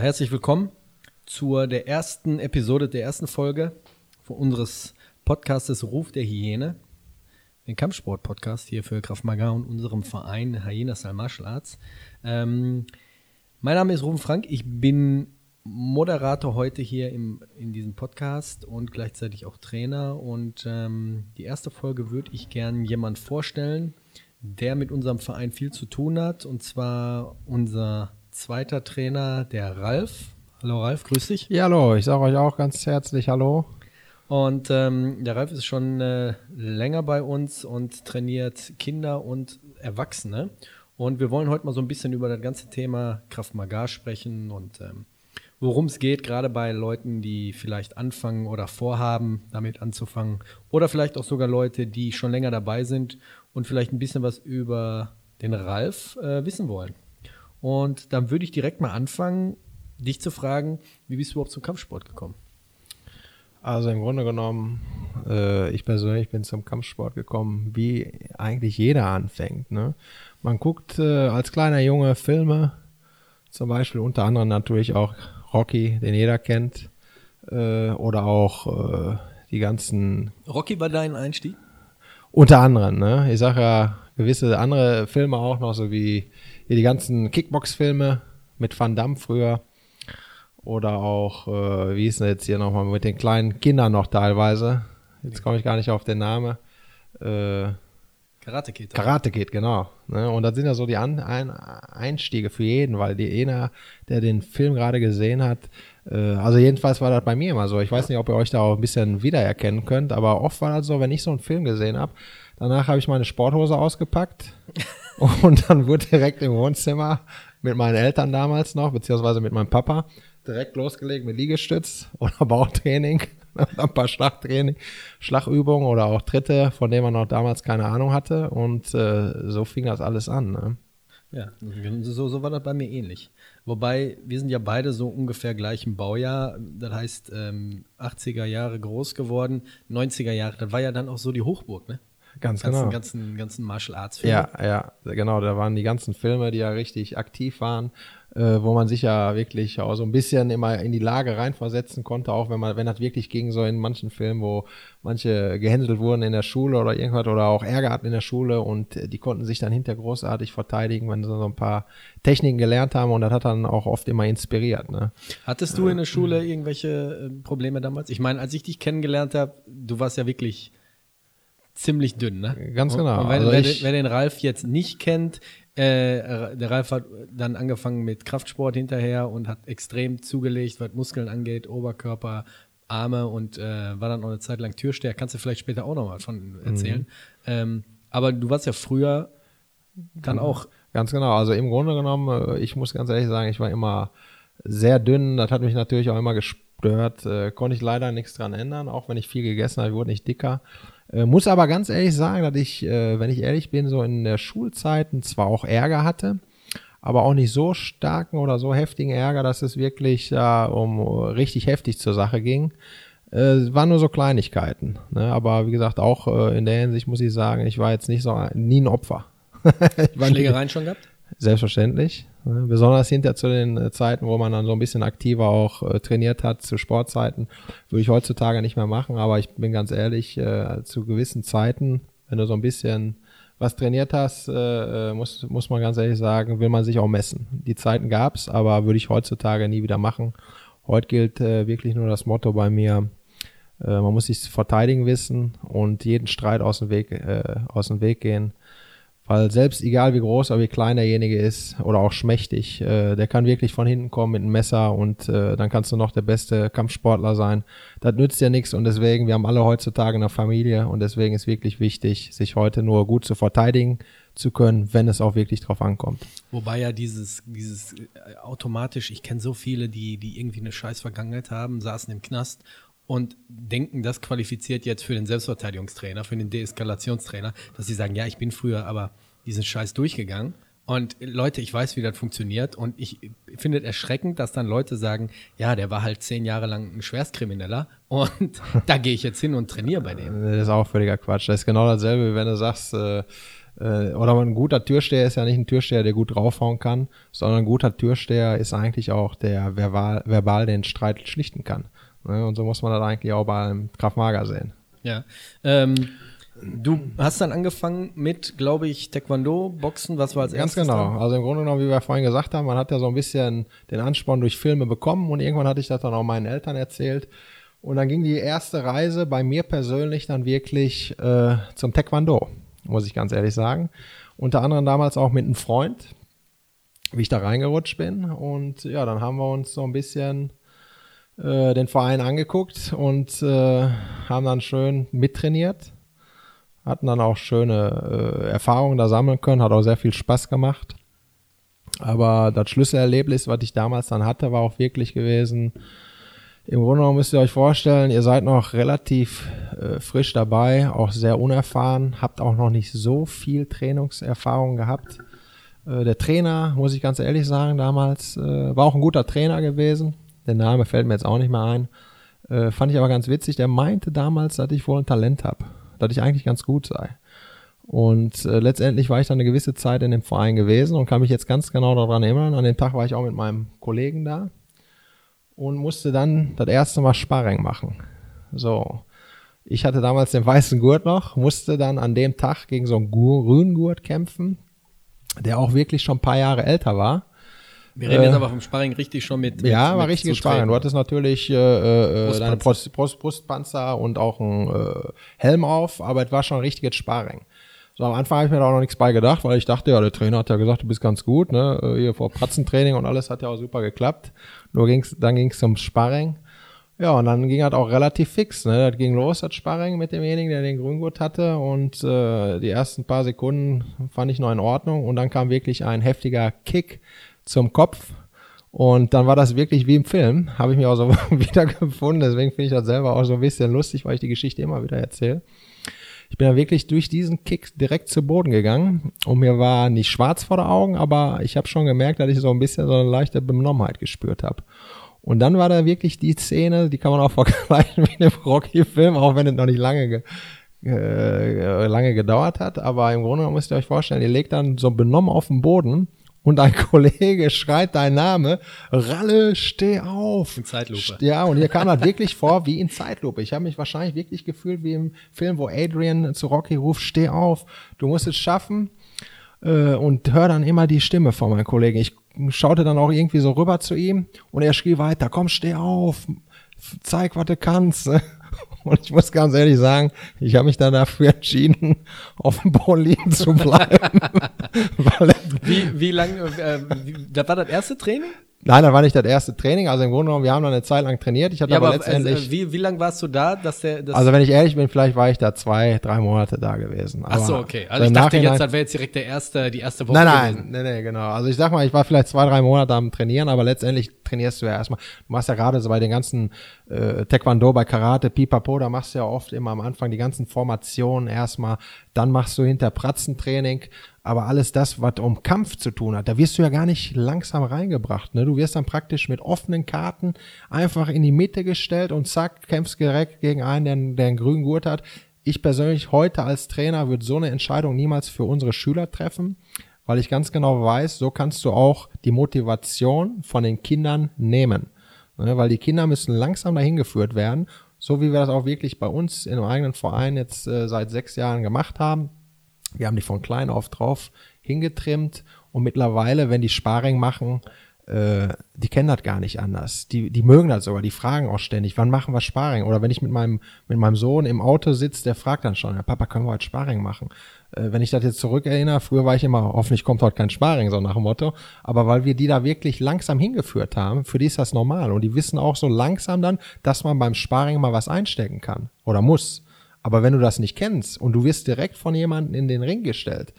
Herzlich willkommen zur der ersten Episode, der ersten Folge unseres Podcastes Ruf der Hyäne, den Kampfsport-Podcast hier für Kraft Maga und unserem Verein Hyena Style Martial Arts. Ähm, mein Name ist Rufen Frank, ich bin Moderator heute hier im, in diesem Podcast und gleichzeitig auch Trainer. Und ähm, die erste Folge würde ich gern jemand vorstellen, der mit unserem Verein viel zu tun hat, und zwar unser zweiter Trainer, der Ralf. Hallo Ralf, grüß dich. Ja, hallo, ich sage euch auch ganz herzlich Hallo. Und ähm, der Ralf ist schon äh, länger bei uns und trainiert Kinder und Erwachsene. Und wir wollen heute mal so ein bisschen über das ganze Thema Kraft Maga sprechen und ähm, worum es geht, gerade bei Leuten, die vielleicht anfangen oder vorhaben, damit anzufangen. Oder vielleicht auch sogar Leute, die schon länger dabei sind und vielleicht ein bisschen was über den Ralf äh, wissen wollen. Und dann würde ich direkt mal anfangen, dich zu fragen, wie bist du überhaupt zum Kampfsport gekommen? Also im Grunde genommen, äh, ich persönlich bin zum Kampfsport gekommen, wie eigentlich jeder anfängt. Ne? Man guckt äh, als kleiner Junge Filme, zum Beispiel unter anderem natürlich auch Rocky, den jeder kennt, äh, oder auch äh, die ganzen. Rocky war dein Einstieg? Unter anderem, ne? Ich sage ja gewisse andere Filme auch noch, so wie hier die ganzen Kickbox-Filme mit Van Damme früher. Oder auch, äh, wie ist denn jetzt hier nochmal mit den kleinen Kindern noch teilweise? Jetzt komme ich gar nicht auf den Namen. Äh, Karate Kid. Karate Kid, genau. Ne? Und das sind ja so die An Ein Einstiege für jeden, weil die einer, der den Film gerade gesehen hat, äh, also jedenfalls war das bei mir immer so. Ich weiß nicht, ob ihr euch da auch ein bisschen wiedererkennen könnt, aber oft war das so, wenn ich so einen Film gesehen habe, danach habe ich meine Sporthose ausgepackt und dann wurde direkt im Wohnzimmer mit meinen Eltern damals noch, beziehungsweise mit meinem Papa, direkt losgelegt mit Liegestütz oder Bauchtraining, ein paar Schlagtraining, Schlagübungen oder auch Tritte, von denen man noch damals keine Ahnung hatte. Und äh, so fing das alles an. Ne? Ja, so, so war das bei mir ähnlich. Wobei, wir sind ja beide so ungefähr gleich im Baujahr. Das heißt, ähm, 80er Jahre groß geworden, 90er Jahre, das war ja dann auch so die Hochburg, ne? Ganz ganzen, genau. ganzen, ganzen Martial Arts Filme. Ja, ja, genau. Da waren die ganzen Filme, die ja richtig aktiv waren, äh, wo man sich ja wirklich auch so ein bisschen immer in die Lage reinversetzen konnte, auch wenn man, wenn das wirklich ging, so in manchen Filmen, wo manche gehänselt wurden in der Schule oder irgendwas oder auch Ärger hatten in der Schule und die konnten sich dann hinter großartig verteidigen, wenn sie so ein paar Techniken gelernt haben und das hat dann auch oft immer inspiriert. Ne? Hattest du in der Schule irgendwelche äh, Probleme damals? Ich meine, als ich dich kennengelernt habe, du warst ja wirklich ziemlich dünn, ne? Ganz genau. Und wer, Also wer, ich- wer den Ralf jetzt nicht kennt, äh, der Ralf hat dann angefangen mit Kraftsport hinterher und hat extrem zugelegt, was Muskeln angeht, Oberkörper, Arme und äh, war dann auch eine Zeit lang Türsteher. Kannst du vielleicht später auch nochmal von erzählen. Mhm. Ähm, aber du warst ja früher dann auch Ganz genau. Also im Grunde genommen, äh, ich muss ganz ehrlich sagen, ich war immer sehr dünn. Das hat mich natürlich auch immer gestört. Äh, konnte ich leider nichts dran ändern, auch wenn ich viel gegessen habe, ich wurde nicht dicker. Äh, muss aber ganz ehrlich sagen, dass ich, äh, wenn ich ehrlich bin, so in der Schulzeiten zwar auch Ärger hatte, aber auch nicht so starken oder so heftigen Ärger, dass es wirklich da um richtig heftig zur Sache ging. Äh, es waren nur so Kleinigkeiten. Ne? Aber wie gesagt, auch äh, in der Hinsicht muss ich sagen, ich war jetzt nicht so nie ein Opfer. Nie- Schlägereien schon gehabt? Selbstverständlich. Ne? Besonders hinter zu den äh, Zeiten, wo man dann so ein bisschen aktiver auch äh, trainiert hat, zu Sportzeiten, würde ich heutzutage nicht mehr machen. Aber ich bin ganz ehrlich, äh, zu gewissen Zeiten, wenn du so ein bisschen was trainiert hast, muss, muss man ganz ehrlich sagen, will man sich auch messen. Die Zeiten gab's, aber würde ich heutzutage nie wieder machen. Heute gilt wirklich nur das Motto bei mir, man muss sich verteidigen wissen und jeden Streit aus dem Weg, aus dem Weg gehen. Weil selbst egal wie groß oder wie klein derjenige ist oder auch schmächtig, äh, der kann wirklich von hinten kommen mit einem Messer und äh, dann kannst du noch der beste Kampfsportler sein. Das nützt dir nichts und deswegen, wir haben alle heutzutage eine Familie und deswegen ist wirklich wichtig, sich heute nur gut zu verteidigen zu können, wenn es auch wirklich drauf ankommt. Wobei ja dieses, dieses äh, automatisch, ich kenne so viele, die, die irgendwie eine scheiß Vergangenheit haben, saßen im Knast und denken, das qualifiziert jetzt für den Selbstverteidigungstrainer, für den Deeskalationstrainer, dass sie sagen, ja, ich bin früher aber diesen Scheiß durchgegangen. Und Leute, ich weiß, wie das funktioniert und ich finde es erschreckend, dass dann Leute sagen, ja, der war halt zehn Jahre lang ein Schwerstkrimineller und da gehe ich jetzt hin und trainiere bei dem. Das ist auch völliger Quatsch. Das ist genau dasselbe, wie wenn du sagst, äh, äh, oder ein guter Türsteher ist ja nicht ein Türsteher, der gut draufhauen kann, sondern ein guter Türsteher ist eigentlich auch der verbal, verbal den Streit schlichten kann. Ne? Und so muss man das eigentlich auch beim Kraftmager sehen. Ja. Ähm, du hast dann angefangen mit, glaube ich, Taekwondo, Boxen, was war als Ganz erstes? genau. dann? Also im Grunde genommen, wie wir vorhin gesagt haben, man hat ja so ein bisschen den Ansporn durch Filme bekommen und irgendwann hatte ich das dann auch meinen Eltern erzählt. Und dann ging die erste Reise bei mir persönlich dann wirklich äh, zum Taekwondo, muss ich ganz ehrlich sagen. Unter anderem damals auch mit einem Freund, wie ich da reingerutscht bin. Und ja, dann haben wir uns so ein bisschen äh, den Verein angeguckt und äh, haben dann schön mittrainiert. Hatten dann auch schöne äh, Erfahrungen da sammeln können, hat auch sehr viel Spaß gemacht. Aber das Schlüsselerlebnis, was ich damals dann hatte, war auch wirklich gewesen. Im Grunde genommen müsst ihr euch vorstellen, ihr seid noch relativ äh, frisch dabei, auch sehr unerfahren, habt auch noch nicht so viel Trainingserfahrung gehabt. Äh, der Trainer, muss ich ganz ehrlich sagen, damals äh, war auch ein guter Trainer gewesen. Der Name fällt mir jetzt auch nicht mehr ein. Äh, fand ich aber ganz witzig. Der meinte damals, dass ich wohl ein Talent habe, dass ich eigentlich ganz gut sei. Und äh, letztendlich war ich dann eine gewisse Zeit in dem Verein gewesen und kann mich jetzt ganz genau daran erinnern. An dem Tag war ich auch mit meinem Kollegen da und musste dann das erste Mal Sparring machen. So. Ich hatte damals den weißen Gurt noch, musste dann an dem Tag gegen so einen grünen Gurt kämpfen, der auch wirklich schon ein paar Jahre älter war. Wir reden Äh, jetzt aber vom Sparring richtig schon mit. mit Ja, war richtiges Sparring. Du hattest natürlich äh, äh, Brustpanzer. deine Brust, Brust, Brustpanzer und auch ein äh, Helm auf, aber es war schon richtiges Sparring. So, am Anfang habe ich mir da auch noch nichts bei gedacht, weil ich dachte, ja, der Trainer hat ja gesagt, du bist ganz gut, ne? Äh, Hier vor Pratzentraining und alles hat ja auch super geklappt. Nur ging's, dann ging's zum Sparring. Ja, und dann ging das auch relativ fix. Ne? Das ging los, das Sparring mit demjenigen, der den Grüngurt hatte. Und äh, die ersten paar Sekunden fand ich noch in Ordnung. Und dann kam wirklich ein heftiger Kick zum Kopf. Und dann war das wirklich wie im Film. Habe ich mich auch so wiedergefunden. Deswegen finde ich das selber auch so ein bisschen lustig, weil ich die Geschichte immer wieder erzähle. Ich bin dann wirklich durch diesen Kick direkt zu Boden gegangen und mir war nicht schwarz vor den Augen, aber ich habe schon gemerkt, dass ich so ein bisschen so eine leichte Benommenheit gespürt habe. Und dann war da wirklich die Szene, die kann man auch vergleichen in dem Rocky-Film, auch wenn es noch nicht lange, ge äh, lange gedauert hat. Aber im Grunde müsst ihr euch vorstellen, ihr legt dann so benommen auf den Boden und ein Kollege schreit dein Name, Ralle, steh auf. In Zeitlupe. Ja, und hier kam das wirklich vor wie in Zeitlupe. Ich habe mich wahrscheinlich wirklich gefühlt wie im Film, wo Adrian zu Rocky ruft, steh auf, du musst es schaffen. Äh, und hör dann immer die Stimme von meinem Kollegen. Ich schaute dann auch irgendwie so rüber zu ihm und er schrie weiter, komm, steh auf, zeig, was du kannst. Und ich muss ganz ehrlich sagen, ich habe mich dann dafür entschieden, auf dem Boden liegen zu bleiben. Wie, wie lange, äh, wie, das war das erste Training? Nein, das war nicht das erste Training. Also im Grunde genommen, wir haben dann eine Zeit lang trainiert. Ich hatte Ja, aber, aber letztendlich, äh, wie, wie lange warst du da, dass der, das, also wenn ich ehrlich bin, vielleicht war ich da zwei, drei Monate da gewesen. ach so, Aber okay. Also ich dachte jetzt, das wäre jetzt direkt der erste, die erste Woche Nein, gewesen. nein, nee, nee, genau. Also ich sag mal, ich war vielleicht zwei, drei Monate am Trainieren, aber letztendlich trainierst du ja erstmal. Du machst ja gerade so bei den ganzen äh, Taekwondo, bei Karate, Pipapo, da machst du ja oft immer am Anfang die ganzen Formationen erstmal, dann machst du hinter Pratzentraining, aber alles das, was um Kampf zu tun hat, da wirst du ja gar nicht langsam reingebracht. Ne? Du wirst dann praktisch mit offenen Karten einfach in die Mitte gestellt und zack, kämpfst direkt gegen einen, der, der einen grünen Gurt hat. Ich persönlich heute als Trainer würde so eine Entscheidung niemals für unsere Schüler treffen, weil ich ganz genau weiß, so kannst du auch die Motivation von den Kindern nehmen. Ne, weil die Kinder müssen langsam dahin geführt werden, so wie wir das auch wirklich bei uns einem eigenen Verein jetzt äh, seit sechs Jahren gemacht haben. Wir haben die von klein auf drauf hingetrimmt und mittlerweile, wenn die Sparring machen, äh, die kennen das gar nicht anders. Die, die mögen das sogar, die fragen auch ständig, wann machen wir Sparring? Oder wenn ich mit meinem, mit meinem Sohn im Auto sitze, der fragt dann schon, ja, Papa, können wir heute Sparring machen? Äh, wenn ich das jetzt zurückerinnere, früher war ich immer, hoffentlich kommt heute kein Sparring, so nach dem Motto. Aber weil wir die da wirklich langsam hingeführt haben, für die ist das normal. Und die wissen auch so langsam dann, dass man beim Sparring mal was einstecken kann oder muss. Aber wenn du das nicht kennst und du wirst direkt von jemandem in den Ring gestellt,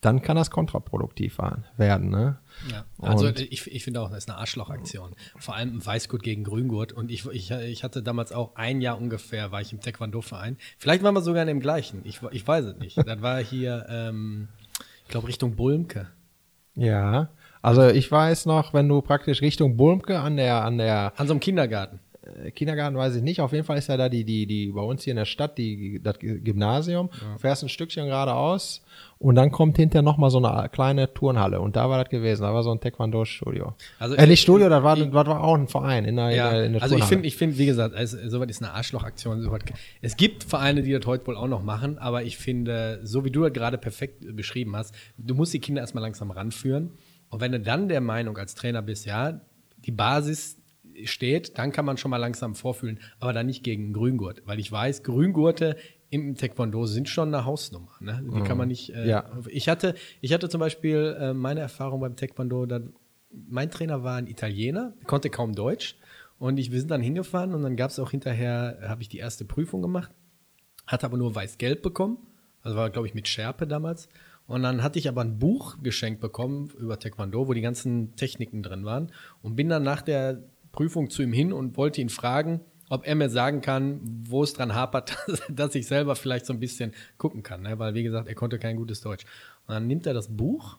dann kann das kontraproduktiv werden. Ne? Ja, also Und- ich, ich finde auch, das ist eine Arschlochaktion. Vor allem Weißgurt gegen Grüngurt. Und ich, ich, ich hatte damals auch ein Jahr ungefähr, war ich im Taekwondo-Verein. Vielleicht waren wir sogar in dem gleichen. Ich, ich weiß es nicht. Das war hier, ähm, ich glaube, Richtung Bulmke. Ja. Also ich weiß noch, wenn du praktisch Richtung Bulmke an der, an der, An so einem Kindergarten. Äh, Kindergarten weiß ich nicht. Auf jeden Fall ist ja da die, die, die bei uns hier in der Stadt, die, das Gymnasium. Ja. Fährst ein Stückchen geradeaus und dann kommt hinterher nochmal so eine kleine Turnhalle. Und da war das gewesen. Da war so ein Taekwondo-Studio. Also, äh, nicht Studio, das war, das war auch ein Verein in der, ja, in der, in der Also ich finde, ich finde, wie gesagt, also, soweit ist eine Arschlochaktion. So es gibt Vereine, die das heute wohl auch noch machen, aber ich finde, so wie du das gerade perfekt beschrieben hast, du musst die Kinder erstmal langsam ranführen. Und wenn du dann der Meinung als Trainer bist, ja, die Basis steht, dann kann man schon mal langsam vorfühlen, aber dann nicht gegen Grüngurt, weil ich weiß, Grüngurte im Taekwondo sind schon eine Hausnummer. Ne? Die kann man nicht. Äh, ja. Ich hatte, ich hatte zum Beispiel äh, meine Erfahrung beim Taekwondo. Dann, mein Trainer war ein Italiener, konnte kaum Deutsch und ich, wir sind dann hingefahren und dann gab es auch hinterher, habe ich die erste Prüfung gemacht, hatte aber nur weiß-gelb bekommen. Also war glaube ich mit Schärpe damals. Und dann hatte ich aber ein Buch geschenkt bekommen über Taekwondo, wo die ganzen Techniken drin waren. Und bin dann nach der Prüfung zu ihm hin und wollte ihn fragen, ob er mir sagen kann, wo es dran hapert, dass ich selber vielleicht so ein bisschen gucken kann. Ne? Weil, wie gesagt, er konnte kein gutes Deutsch. Und dann nimmt er das Buch,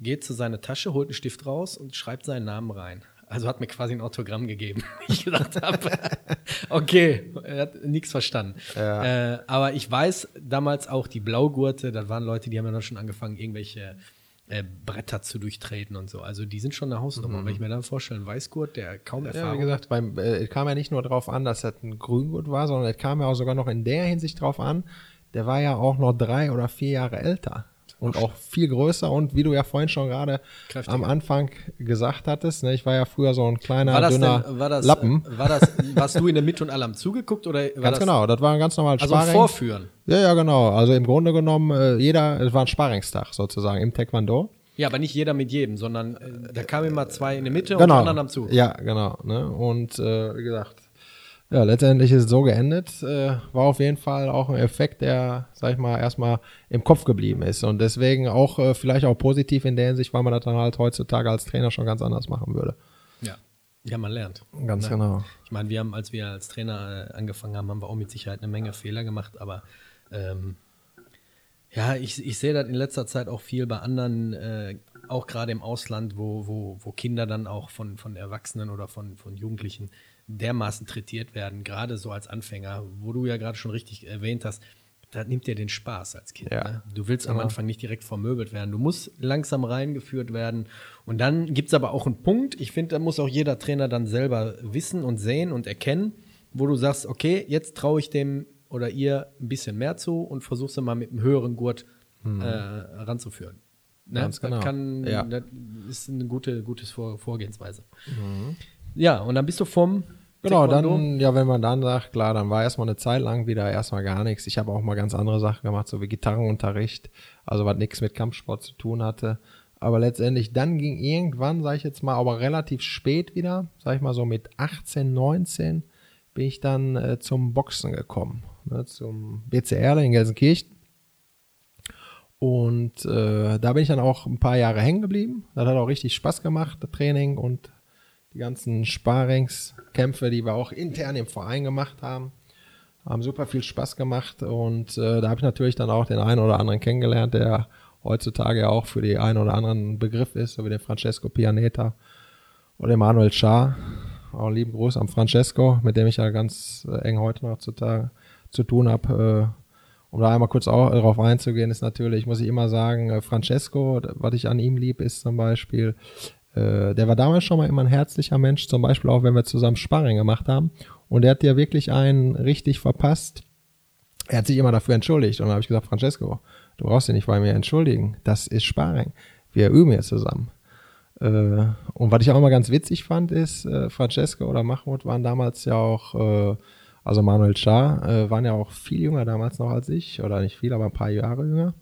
geht zu seiner Tasche, holt einen Stift raus und schreibt seinen Namen rein. Also hat mir quasi ein Autogramm gegeben. Ich gedacht habe, okay, er hat nichts verstanden. Ja. Äh, aber ich weiß damals auch die Blaugurte, da waren Leute, die haben ja dann schon angefangen, irgendwelche äh, Bretter zu durchtreten und so. Also die sind schon eine Hausnummer. Mhm. Wenn ich mir dann vorstelle, ein Weißgurt, der kaum Erfahrung Ja, wie gesagt, beim, äh, es kam ja nicht nur darauf an, dass das ein Grüngurt war, sondern es kam ja auch sogar noch in der Hinsicht drauf an, der war ja auch noch drei oder vier Jahre älter und auch viel größer und wie du ja vorhin schon gerade am Anfang gesagt hattest, ne, ich war ja früher so ein kleiner, war dünner denn, war das, Lappen. War das, warst du in der Mitte und alle haben zugeguckt oder war Ganz das, genau, das war ein ganz normales also Sparring. Vorführen. Ja, ja, genau. Also im Grunde genommen, äh, jeder, es war ein Sparringstag sozusagen im Taekwondo. Ja, aber nicht jeder mit jedem, sondern äh, da kamen immer zwei in der Mitte genau. und die anderen am Zug. Ja, genau. Ne? Und äh, wie gesagt, ja, letztendlich ist es so geendet. Äh, war auf jeden Fall auch ein Effekt, der, sag ich mal, erstmal im Kopf geblieben ist. Und deswegen auch äh, vielleicht auch positiv in der Hinsicht, weil man das dann halt heutzutage als Trainer schon ganz anders machen würde. Ja. Ja, man lernt. Ganz ne? genau. Ich meine, wir haben, als wir als Trainer äh, angefangen haben, haben wir auch mit Sicherheit eine Menge Fehler gemacht, aber ähm, ja, ich, ich sehe das in letzter Zeit auch viel bei anderen, äh, auch gerade im Ausland, wo, wo, wo Kinder dann auch von, von Erwachsenen oder von, von Jugendlichen dermaßen trätiert werden, gerade so als Anfänger, wo du ja gerade schon richtig erwähnt hast, da nimmt dir den Spaß als Kind. Ja. Ne? Du willst am Anfang nicht direkt vermöbelt werden. Du musst langsam reingeführt werden. Und dann gibt es aber auch einen Punkt, ich finde, da muss auch jeder Trainer dann selber wissen und sehen und erkennen, wo du sagst, okay, jetzt traue ich dem oder ihr ein bisschen mehr zu und versuchst mal mit einem höheren Gurt hm. äh, ranzuführen. Ne? Ganz genau. Das, kann, ja. das ist eine gute gutes Vor Vorgehensweise. Mhm. Ja, und dann bist du vom Genau, dann, ja, wenn man dann sagt, klar, dann war erstmal eine Zeit lang wieder erstmal gar nichts. Ich habe auch mal ganz andere Sachen gemacht, so wie Gitarrenunterricht, also was nichts mit Kampfsport zu tun hatte. Aber letztendlich dann ging irgendwann, sage ich jetzt mal, aber relativ spät wieder, sage ich mal so mit 18, 19, bin ich dann äh, zum Boxen gekommen ne, zum BCR in Gelsenkirchen. Und äh, da bin ich dann auch ein paar Jahre hängen geblieben. Das hat auch richtig Spaß gemacht, das Training und die ganzen Sparingskämpfe, die wir auch intern im Verein gemacht haben. Haben super viel Spaß gemacht und äh, da habe ich natürlich dann auch den einen oder anderen kennengelernt, der heutzutage ja auch für die einen oder anderen Begriff ist, so wie den Francesco Pianeta oder den Manuel Schaar. Auch lieben Gruß am Francesco, mit dem ich ja ganz äh, eng heute noch zutage zu tun habe. Äh, um da einmal kurz auch darauf einzugehen, ist natürlich, muss ich immer sagen, äh, Francesco, was ich an ihm lieb, ist zum Beispiel, äh, der war damals schon mal immer ein herzlicher Mensch, zum Beispiel auch, wenn wir zusammen Sparring gemacht haben. Und der hat dir wirklich einen richtig verpasst. Er hat sich immer dafür entschuldigt. Und dann habe ich gesagt, Francesco, du brauchst dich nicht bei mir entschuldigen. Das ist Sparring. Wir üben jetzt zusammen. Äh, und was ich auch immer ganz witzig fand, ist, äh, Francesco oder Mahmoud waren damals ja auch äh, also Manuel Schar äh, waren ja auch viel jünger damals noch als ich, oder nicht viel, aber ein paar Jahre jünger.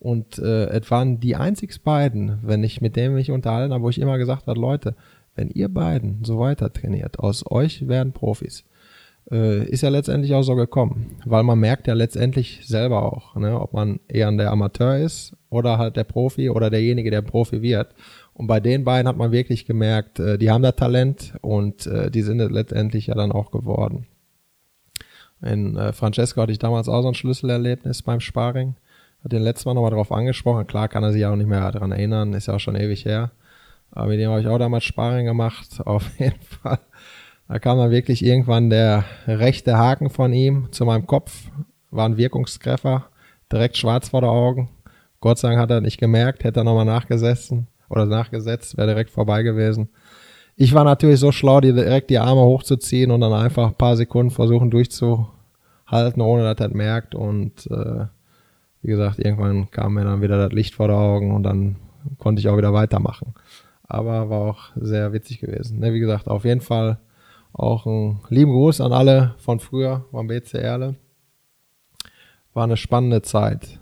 Und äh, es waren die einzig beiden, wenn ich mit denen mich unterhalten habe, wo ich immer gesagt habe, Leute, wenn ihr beiden so weiter trainiert, aus euch werden Profis. Äh, ist ja letztendlich auch so gekommen, weil man merkt ja letztendlich selber auch, ne, ob man eher der Amateur ist oder halt der Profi oder derjenige, der Profi wird. Und bei den beiden hat man wirklich gemerkt, äh, die haben da Talent und äh, die sind letztendlich ja dann auch geworden. In äh, Francesco hatte ich damals auch so ein Schlüsselerlebnis beim Sparring. Hat den letzten Mal nochmal drauf angesprochen. Klar kann er sich auch nicht mehr daran erinnern, ist ja auch schon ewig her. Aber mit dem habe ich auch damals Sparring gemacht. Auf jeden Fall. Da kam dann wirklich irgendwann der rechte Haken von ihm zu meinem Kopf, war ein Wirkungstreffer, direkt schwarz vor den Augen. Gott sei Dank hat er nicht gemerkt, hätte er nochmal nachgesessen oder nachgesetzt, wäre direkt vorbei gewesen. Ich war natürlich so schlau, direkt die Arme hochzuziehen und dann einfach ein paar Sekunden versuchen durchzuhalten, ohne dass er merkt. Und äh, wie gesagt, irgendwann kam mir dann wieder das Licht vor die Augen und dann konnte ich auch wieder weitermachen. Aber war auch sehr witzig gewesen. Ne, wie gesagt, auf jeden Fall auch ein lieben Gruß an alle von früher vom BC Erle. War eine spannende Zeit.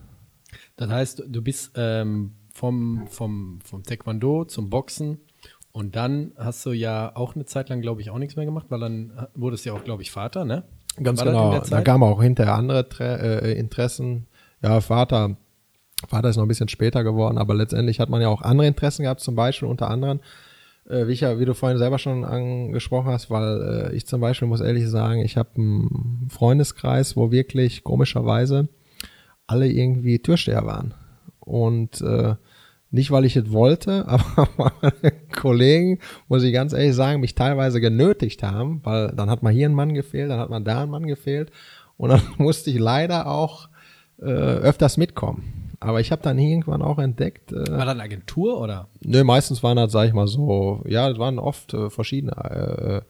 Das heißt, du bist ähm, vom, vom, vom Taekwondo zum Boxen und dann hast du ja auch eine Zeit lang, glaube ich, auch nichts mehr gemacht, weil dann wurdest du ja auch, glaube ich, Vater, ne? Ganz War genau. Da kamen auch hinterher andere Tre äh, Interessen. Ja, Vater, Vater ist noch ein bisschen später geworden, aber letztendlich hat man ja auch andere Interessen gehabt, zum Beispiel unter anderem, äh, wie, ich ja, wie du vorhin selber schon angesprochen hast, weil äh, ich zum Beispiel muss ehrlich sagen, ich habe einen Freundeskreis, wo wirklich komischerweise alle irgendwie Türsteher waren. Und äh, nicht, weil ich es wollte, aber meine Kollegen, muss ich ganz ehrlich sagen, mich teilweise genötigt haben, weil dann hat man hier einen Mann gefehlt, dann hat man da einen Mann gefehlt und dann musste ich leider auch äh, öfters mitkommen. Aber ich habe dann irgendwann auch entdeckt. Äh, War das eine Agentur oder? Nö, meistens waren das, sag ich mal so, ja, das waren oft äh, verschiedene äh,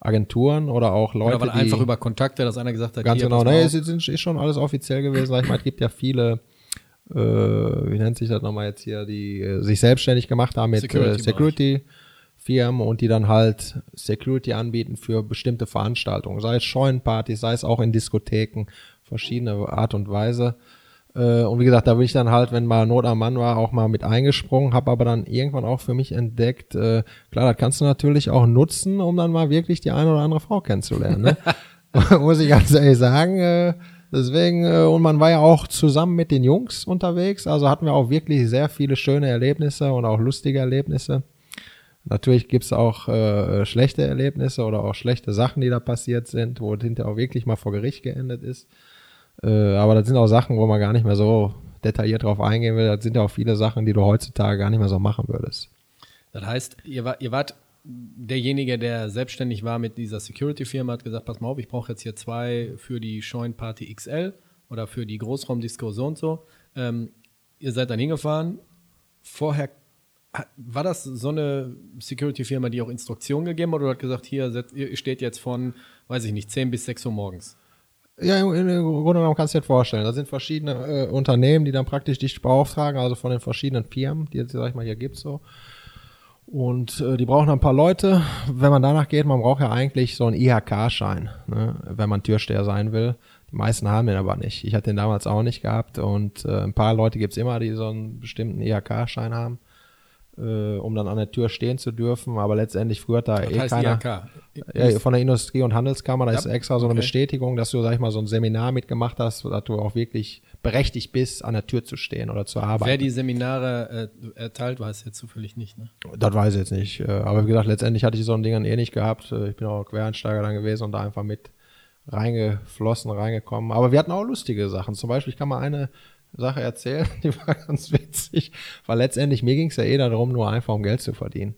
Agenturen oder auch Leute. Oder weil einfach über Kontakte, dass einer gesagt hat, ganz genau, nee, es ist, ist schon alles offiziell gewesen. Sag ich mal, es gibt ja viele, äh, wie nennt sich das nochmal jetzt hier, die äh, sich selbstständig gemacht haben mit Security, äh, Security Firmen und die dann halt Security anbieten für bestimmte Veranstaltungen, sei es Scheunenpartys, sei es auch in Diskotheken, verschiedene Art und Weise. Äh, und wie gesagt, da bin ich dann halt, wenn mal Not am Mann war, auch mal mit eingesprungen, habe aber dann irgendwann auch für mich entdeckt, äh, klar, das kannst du natürlich auch nutzen, um dann mal wirklich die eine oder andere Frau kennenzulernen. Ne? Muss ich ganz ehrlich sagen. Äh, deswegen, äh, und man war ja auch zusammen mit den Jungs unterwegs, also hatten wir auch wirklich sehr viele schöne Erlebnisse und auch lustige Erlebnisse. Natürlich gibt's auch äh, schlechte Erlebnisse oder auch schlechte Sachen, die da passiert sind, wo es hinterher auch wirklich mal vor Gericht geendet ist. Äh, aber das sind auch Sachen, wo man gar nicht mehr so detailliert drauf eingehen will. Das sind ja auch viele Sachen, die du heutzutage gar nicht mehr so machen würdest. Das heißt, ihr, war, ihr wart derjenige, der selbstständig war mit dieser Security-Firma, hat gesagt, pass mal auf, ich brauche jetzt hier zwei für die Scheunenparty XL oder für die Großraumdisco so und so. Ähm, ihr seid dann hingefahren. Vorher war das so eine Security-Firma, die auch Instruktionen gegeben hat oder hat gesagt, hier ihr steht jetzt von, weiß ich nicht, 10 bis 6 Uhr morgens? Ja, im Grunde genommen kannst du dir das vorstellen. Da sind verschiedene äh, Unternehmen, die dann praktisch dich beauftragen, also von den verschiedenen Firmen, die jetzt, sag ich mal, hier gibt so. Und äh, die brauchen ein paar Leute. Wenn man danach geht, man braucht ja eigentlich so einen IHK-Schein, ne, wenn man Türsteher sein will. Die meisten haben den aber nicht. Ich hatte den damals auch nicht gehabt und äh, ein paar Leute gibt's immer, die so einen bestimmten IHK-Schein haben äh, um dann an der Tür stehen zu dürfen. Aber letztendlich früher hat da das eh keiner. Ja, von der Industrie- und Handelskammer, da ja. ist extra so eine okay. Bestätigung, dass du, sag ich mal, so ein Seminar mitgemacht hast, dass du auch wirklich berechtigt bist, an der Tür zu stehen oder zu arbeiten. Wer die Seminare äh, erteilt, weiß jetzt zufällig nicht, ne? Das weiß ich jetzt nicht. Äh, aber wie gesagt, letztendlich hatte ich so ein Ding eh nicht gehabt. Äh, ich bin auch Quereinsteiger dann gewesen und da einfach mit reingeflossen, reingekommen. Aber wir hatten auch lustige Sachen. Zum Beispiel, ich kann mal eine Sache erzählen, die war ganz witzig, weil letztendlich mir ging es ja eh darum, nur einfach um Geld zu verdienen.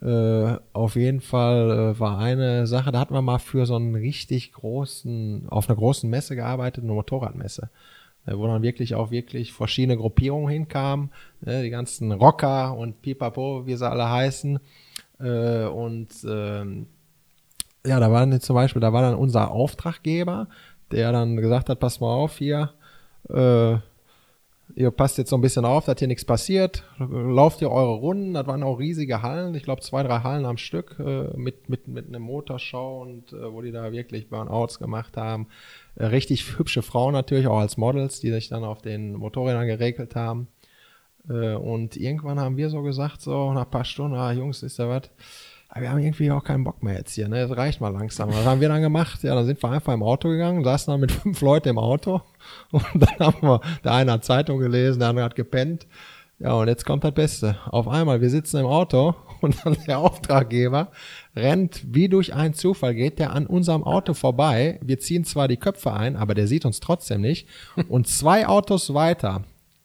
Äh, auf jeden Fall äh, war eine Sache, da hatten wir mal für so einen richtig großen, auf einer großen Messe gearbeitet, eine Motorradmesse, äh, wo dann wirklich auch wirklich verschiedene Gruppierungen hinkamen, äh, die ganzen Rocker und Pipapo, wie sie alle heißen. Äh, und ähm, ja, da war zum Beispiel, da war dann unser Auftraggeber, der dann gesagt hat, pass mal auf hier, äh, ihr passt jetzt so ein bisschen auf, dass hier nichts passiert, lauft ihr eure Runden, das waren auch riesige Hallen, ich glaube zwei, drei Hallen am Stück äh, mit, mit, mit einem Motorschau und äh, wo die da wirklich Burnouts gemacht haben. Äh, richtig hübsche Frauen natürlich, auch als Models, die sich dann auf den Motorrädern geregelt haben. Äh, und irgendwann haben wir so gesagt, so nach ein paar Stunden, ah Jungs, ist da was? Wir haben irgendwie auch keinen Bock mehr jetzt hier, ne? Das reicht mal langsam. Was haben wir dann gemacht? Ja, dann sind wir einfach im Auto gegangen, saßen dann mit fünf Leuten im Auto und dann haben wir, der eine hat Zeitung gelesen, der andere hat gepennt. Ja, und jetzt kommt das Beste. Auf einmal, wir sitzen im Auto und dann der Auftraggeber rennt wie durch einen Zufall, geht der an unserem Auto vorbei. Wir ziehen zwar die Köpfe ein, aber der sieht uns trotzdem nicht. Und zwei Autos weiter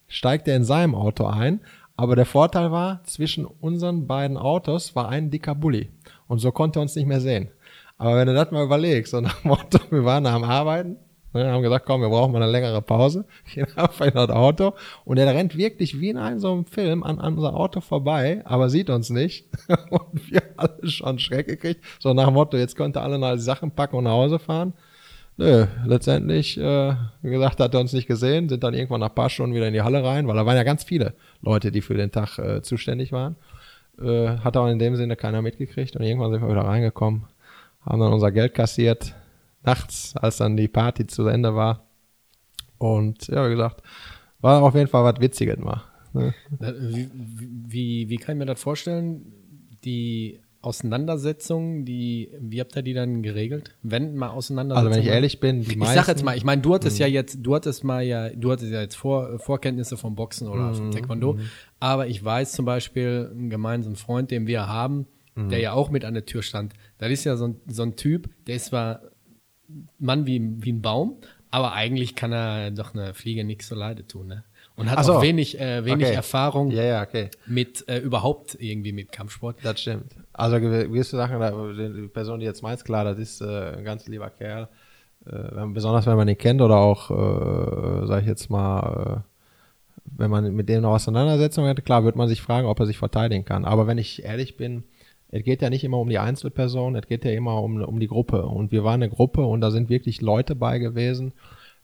steigt er in seinem Auto ein, aber der Vorteil war, zwischen unseren beiden Autos war ein dicker Bulli. Und so konnte er uns nicht mehr sehen. Aber wenn du das mal überlegst, und nach dem Motto, wir waren am Arbeiten, ne, haben gesagt, komm, wir brauchen mal eine längere Pause, gehen auf in das Auto und er rennt wirklich wie in einem so einem Film an, an unser Auto vorbei, aber sieht uns nicht und wir alle schon Schreck gekriegt, so nach dem Motto, jetzt konnte alle noch Sachen packen und nach Hause fahren. Nö, letztendlich, äh, wie gesagt, hat er uns nicht gesehen, sind dann irgendwann nach ein paar Stunden wieder in die Halle rein, weil da waren ja ganz viele Leute, die für den Tag äh, zuständig waren. Äh, hat auch in dem Sinne keiner mitgekriegt und irgendwann sind wir wieder reingekommen, haben dann unser Geld kassiert, nachts, als dann die Party zu Ende war. Und ja, wie gesagt, war auf jeden Fall was Witziges mal. Ne? Wie, wie, wie kann ich mir das vorstellen? Die Auseinandersetzungen, die, wie habt ihr die dann geregelt? Wenn mal Auseinandersetzungen? Also wenn ich ehrlich bin, die ich meisten, sag jetzt mal, ich meine, du hattest ja jetzt, du hattest mal ja, du hattest ja jetzt Vor, Vorkenntnisse vom Boxen oder vom Taekwondo, aber ich weiß zum Beispiel, einen gemeinsamen Freund, den wir haben, der ja auch mit an der Tür stand, das ist ja so ein, so ein Typ, der ist zwar Mann wie, wie ein Baum, aber eigentlich kann er doch eine Fliege nichts so leide tun, ne? Und hat so. auch wenig, äh, wenig Okay. Erfahrung Ja, ja, okay. mit äh, überhaupt irgendwie mit Kampfsport. Das stimmt. Also gew- gewisse Sachen, die Person, die jetzt meinst, klar, das ist äh, ein ganz lieber Kerl. Äh, besonders wenn man ihn kennt oder auch, äh, sag ich jetzt mal, äh, wenn man mit dem eine Auseinandersetzung hätte, klar, wird man sich fragen, ob er sich verteidigen kann. Aber wenn ich ehrlich bin, es geht ja nicht immer um die Einzelperson, es geht ja immer um, um die Gruppe. Und wir waren eine Gruppe und da sind wirklich Leute bei gewesen.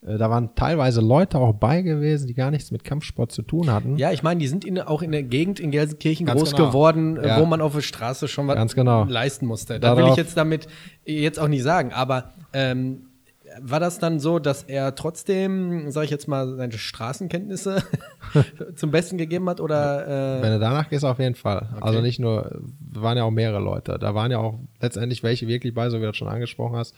Äh, Da waren teilweise Leute auch bei gewesen, die gar nichts mit Kampfsport zu tun hatten. Ja, ich meine, die sind in, auch in der Gegend in Gelsenkirchen Ganz groß genau. geworden, äh, Ja. wo man auf der Straße schon was Ganz genau. leisten musste. Da will ich jetzt damit jetzt auch nicht sagen, aber ähm, war das dann so, dass er trotzdem, sage ich jetzt mal, seine Straßenkenntnisse zum Besten gegeben hat oder äh, Wenn du danach gehst, auf jeden Fall. Also nicht nur, waren ja auch mehrere Leute. Da waren ja auch letztendlich welche wirklich bei, so wie du das schon angesprochen hast,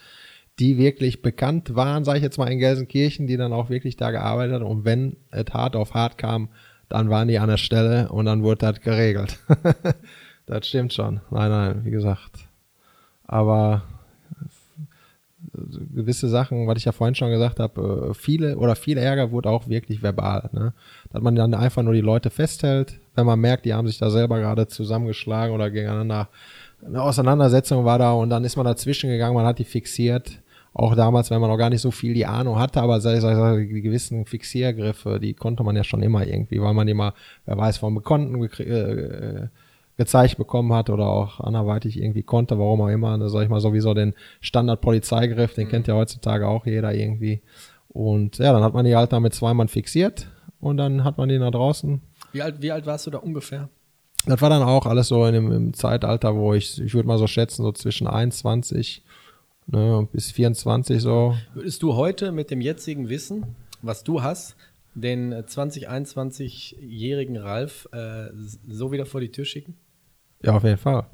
die wirklich bekannt waren, sage ich jetzt mal, in Gelsenkirchen, die dann auch wirklich da gearbeitet haben. Und wenn es hart auf hart kam, dann waren die an der Stelle und dann wurde das geregelt. das stimmt schon. Nein, nein, wie gesagt. Aber gewisse Sachen, was ich ja vorhin schon gesagt habe, äh, viele oder viel Ärger wurde auch wirklich verbal. Ne? Dass man dann einfach nur die Leute festhält, wenn man merkt, die haben sich da selber gerade zusammengeschlagen oder gegeneinander. Eine Auseinandersetzung war da und dann ist man dazwischen gegangen, man hat die fixiert. Auch damals, wenn man noch gar nicht so viel die Ahnung hatte, aber sei, sei, sei, die gewissen Fixiergriffe, die konnte man ja schon immer irgendwie, weil man mal, wer weiß, vom Bekannten gekrie- äh, gezeigt bekommen hat oder auch anderweitig irgendwie konnte, warum auch immer, ne, sag ich mal, sowieso den Standard-Polizeigriff, den kennt ja heutzutage auch jeder irgendwie. Und ja, dann hat man die halt damit zwei Mann fixiert und dann hat man die nach draußen. wie alt wie alt warst du da ungefähr? Das war dann auch alles so in dem, im Zeitalter, wo ich, ich würde mal so schätzen, so zwischen 21 ne, bis 24 so. Würdest du heute mit dem jetzigen Wissen, was du hast, den äh, 20, 21-jährigen Ralf äh, so wieder vor die Tür schicken? Ja, auf jeden Fall.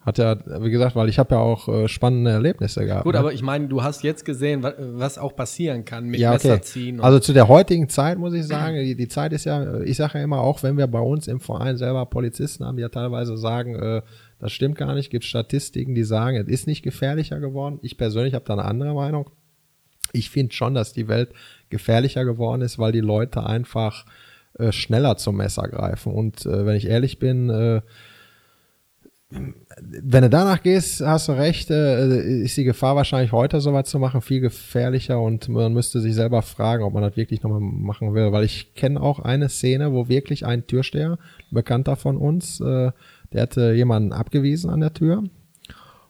Hat ja, wie gesagt, weil ich habe ja auch äh, spannende Erlebnisse gehabt. Gut, ne? aber ich meine, du hast jetzt gesehen, wa- was auch passieren kann mit ja, okay. Messerziehen. Also zu der heutigen Zeit muss ich sagen, die, die Zeit ist ja, ich sage ja immer, auch wenn wir bei uns im Verein selber Polizisten haben, die ja teilweise sagen, äh, das stimmt gar nicht, gibt Statistiken, die sagen, es ist nicht gefährlicher geworden. Ich persönlich habe da eine andere Meinung. Ich finde schon, dass die Welt gefährlicher geworden ist, weil die Leute einfach äh, schneller zum Messer greifen. Und äh, wenn ich ehrlich bin, äh, wenn du danach gehst, hast du recht, äh, ist die Gefahr wahrscheinlich heute sowas zu machen viel gefährlicher und man müsste sich selber fragen, ob man das wirklich nochmal machen will. Weil ich kenne auch eine Szene, wo wirklich ein Türsteher, ein Bekannter von uns, äh, der hatte jemanden abgewiesen an der Tür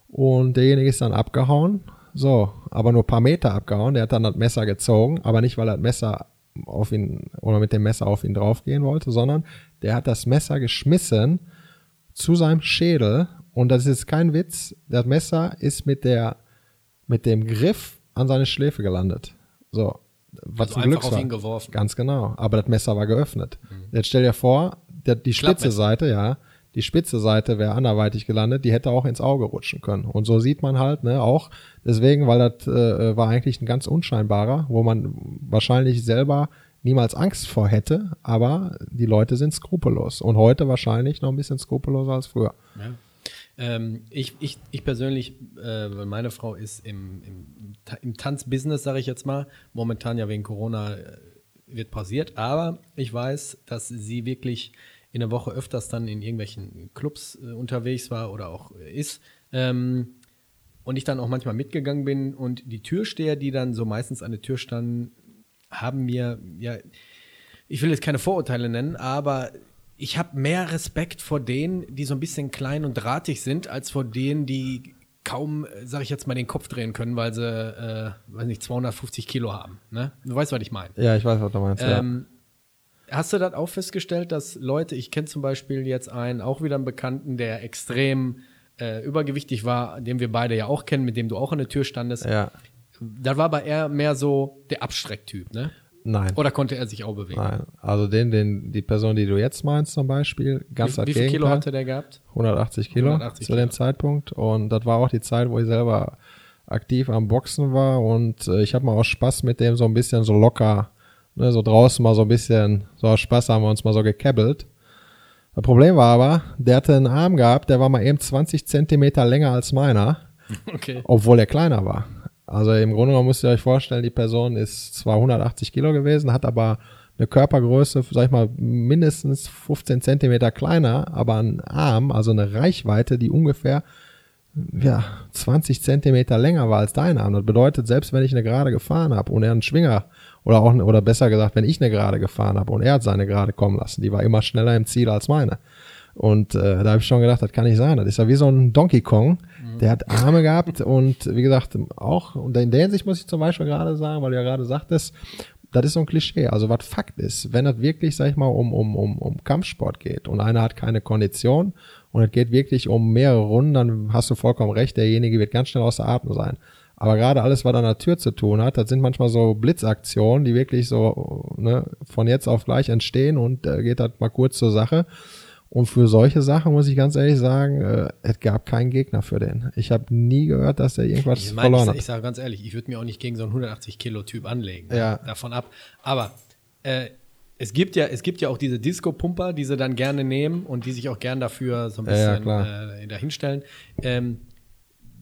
und derjenige ist dann abgehauen. So, aber nur ein paar Meter abgehauen. Der hat dann das Messer gezogen, aber nicht, weil er das Messer auf ihn oder mit dem Messer auf ihn draufgehen wollte, sondern der hat das Messer geschmissen zu seinem Schädel und das ist kein Witz. Das Messer ist mit der mit dem Griff an seine Schläfe gelandet. So, was Also einfach Glück auf ihn geworfen. Ganz genau. Aber das Messer war geöffnet. Jetzt stell dir vor, der, die spitze. Seite, ja, die spitze Seite wäre anderweitig gelandet, die hätte auch ins Auge rutschen können. Und so sieht man halt, ne, auch deswegen, weil das äh, war eigentlich ein ganz unscheinbarer, wo man wahrscheinlich selber niemals Angst vor hätte, aber die Leute sind skrupellos. Und heute wahrscheinlich noch ein bisschen skrupelloser als früher. Ja. Ähm, ich, ich, ich persönlich, äh, meine Frau ist im, im, im Tanzbusiness, sage ich jetzt mal, momentan ja wegen Corona äh, wird pausiert, aber ich weiß, dass sie wirklich in der Woche öfters dann in irgendwelchen Clubs äh, unterwegs war oder auch äh, ist. Ähm, und ich dann auch manchmal mitgegangen bin und die Türsteher, die dann so meistens an der Tür standen, haben mir, ja, ich will jetzt keine Vorurteile nennen, aber ich habe mehr Respekt vor denen, die so ein bisschen klein und drahtig sind, als vor denen, die kaum, äh, sag ich jetzt mal, den Kopf drehen können, weil sie, äh, weiß nicht, 250 Kilo haben. Ne? Du weißt, was ich meine. Ja, ich weiß, was du meinst. Ähm, Hast du das auch festgestellt, dass Leute, ich kenne zum Beispiel jetzt einen, auch wieder einen Bekannten, der extrem äh, übergewichtig war, den wir beide ja auch kennen, mit dem du auch an der Tür standest. ja. Da war aber eher mehr so der Abstrecktyp, ne? Nein. Oder konnte er sich auch bewegen? Nein. Also den, den, die Person, die du jetzt meinst zum Beispiel, ganz Wie, wie viel Kilo Gegenteil. hatte der gehabt? 180 Kilo 180 zu dem Kilo. Zeitpunkt. Und das war auch die Zeit, wo ich selber aktiv am Boxen war. Und äh, ich habe mal aus Spaß mit dem so ein bisschen so locker, ne, so draußen mal so ein bisschen, so aus Spaß haben wir uns mal so gekebbelt. Das Problem war aber, der hatte einen Arm gehabt, der war mal eben 20 Zentimeter länger als meiner, Okay. obwohl er kleiner war. Also im Grunde genommen müsst ihr euch vorstellen, die Person ist zwar 180 Kilo gewesen, hat aber eine Körpergröße, sag ich mal, mindestens 15 Zentimeter kleiner, aber einen Arm, also eine Reichweite, die ungefähr ja, 20 Zentimeter länger war als dein Arm. Das bedeutet, selbst wenn ich eine Gerade gefahren habe und er einen Schwinger oder auch, oder besser gesagt, wenn ich eine Gerade gefahren habe und er hat seine Gerade kommen lassen, die war immer schneller im Ziel als meine. Und äh, da habe ich schon gedacht, das kann nicht sein. Das ist ja wie so ein Donkey Kong. Der hat Arme gehabt und wie gesagt, auch, und in der Hinsicht muss ich zum Beispiel gerade sagen, weil du ja gerade sagtest, das ist so ein Klischee. Also was Fakt ist, wenn es wirklich, sag ich mal, um, um, um, um Kampfsport geht und einer hat keine Kondition und es geht wirklich um mehrere Runden, dann hast du vollkommen recht, derjenige wird ganz schnell außer Atem sein. Aber gerade alles, was an der Tür zu tun hat, das sind manchmal so Blitzaktionen, die wirklich so ne, von jetzt auf gleich entstehen und äh, geht halt mal kurz zur Sache. Und für solche Sachen muss ich ganz ehrlich sagen, äh, es gab keinen Gegner für den. Ich habe nie gehört, dass er irgendwas Ich, meine, verloren ich, hat. ich sage ganz ehrlich, ich würde mir auch nicht gegen so einen 180 Kilo Typ anlegen. Ja. Davon ab. Aber äh, es gibt ja, es gibt ja auch diese Disco-Pumper, die sie dann gerne nehmen und die sich auch gern dafür so ein Ja, ja, bisschen klar. äh, dahinstellen. Ähm,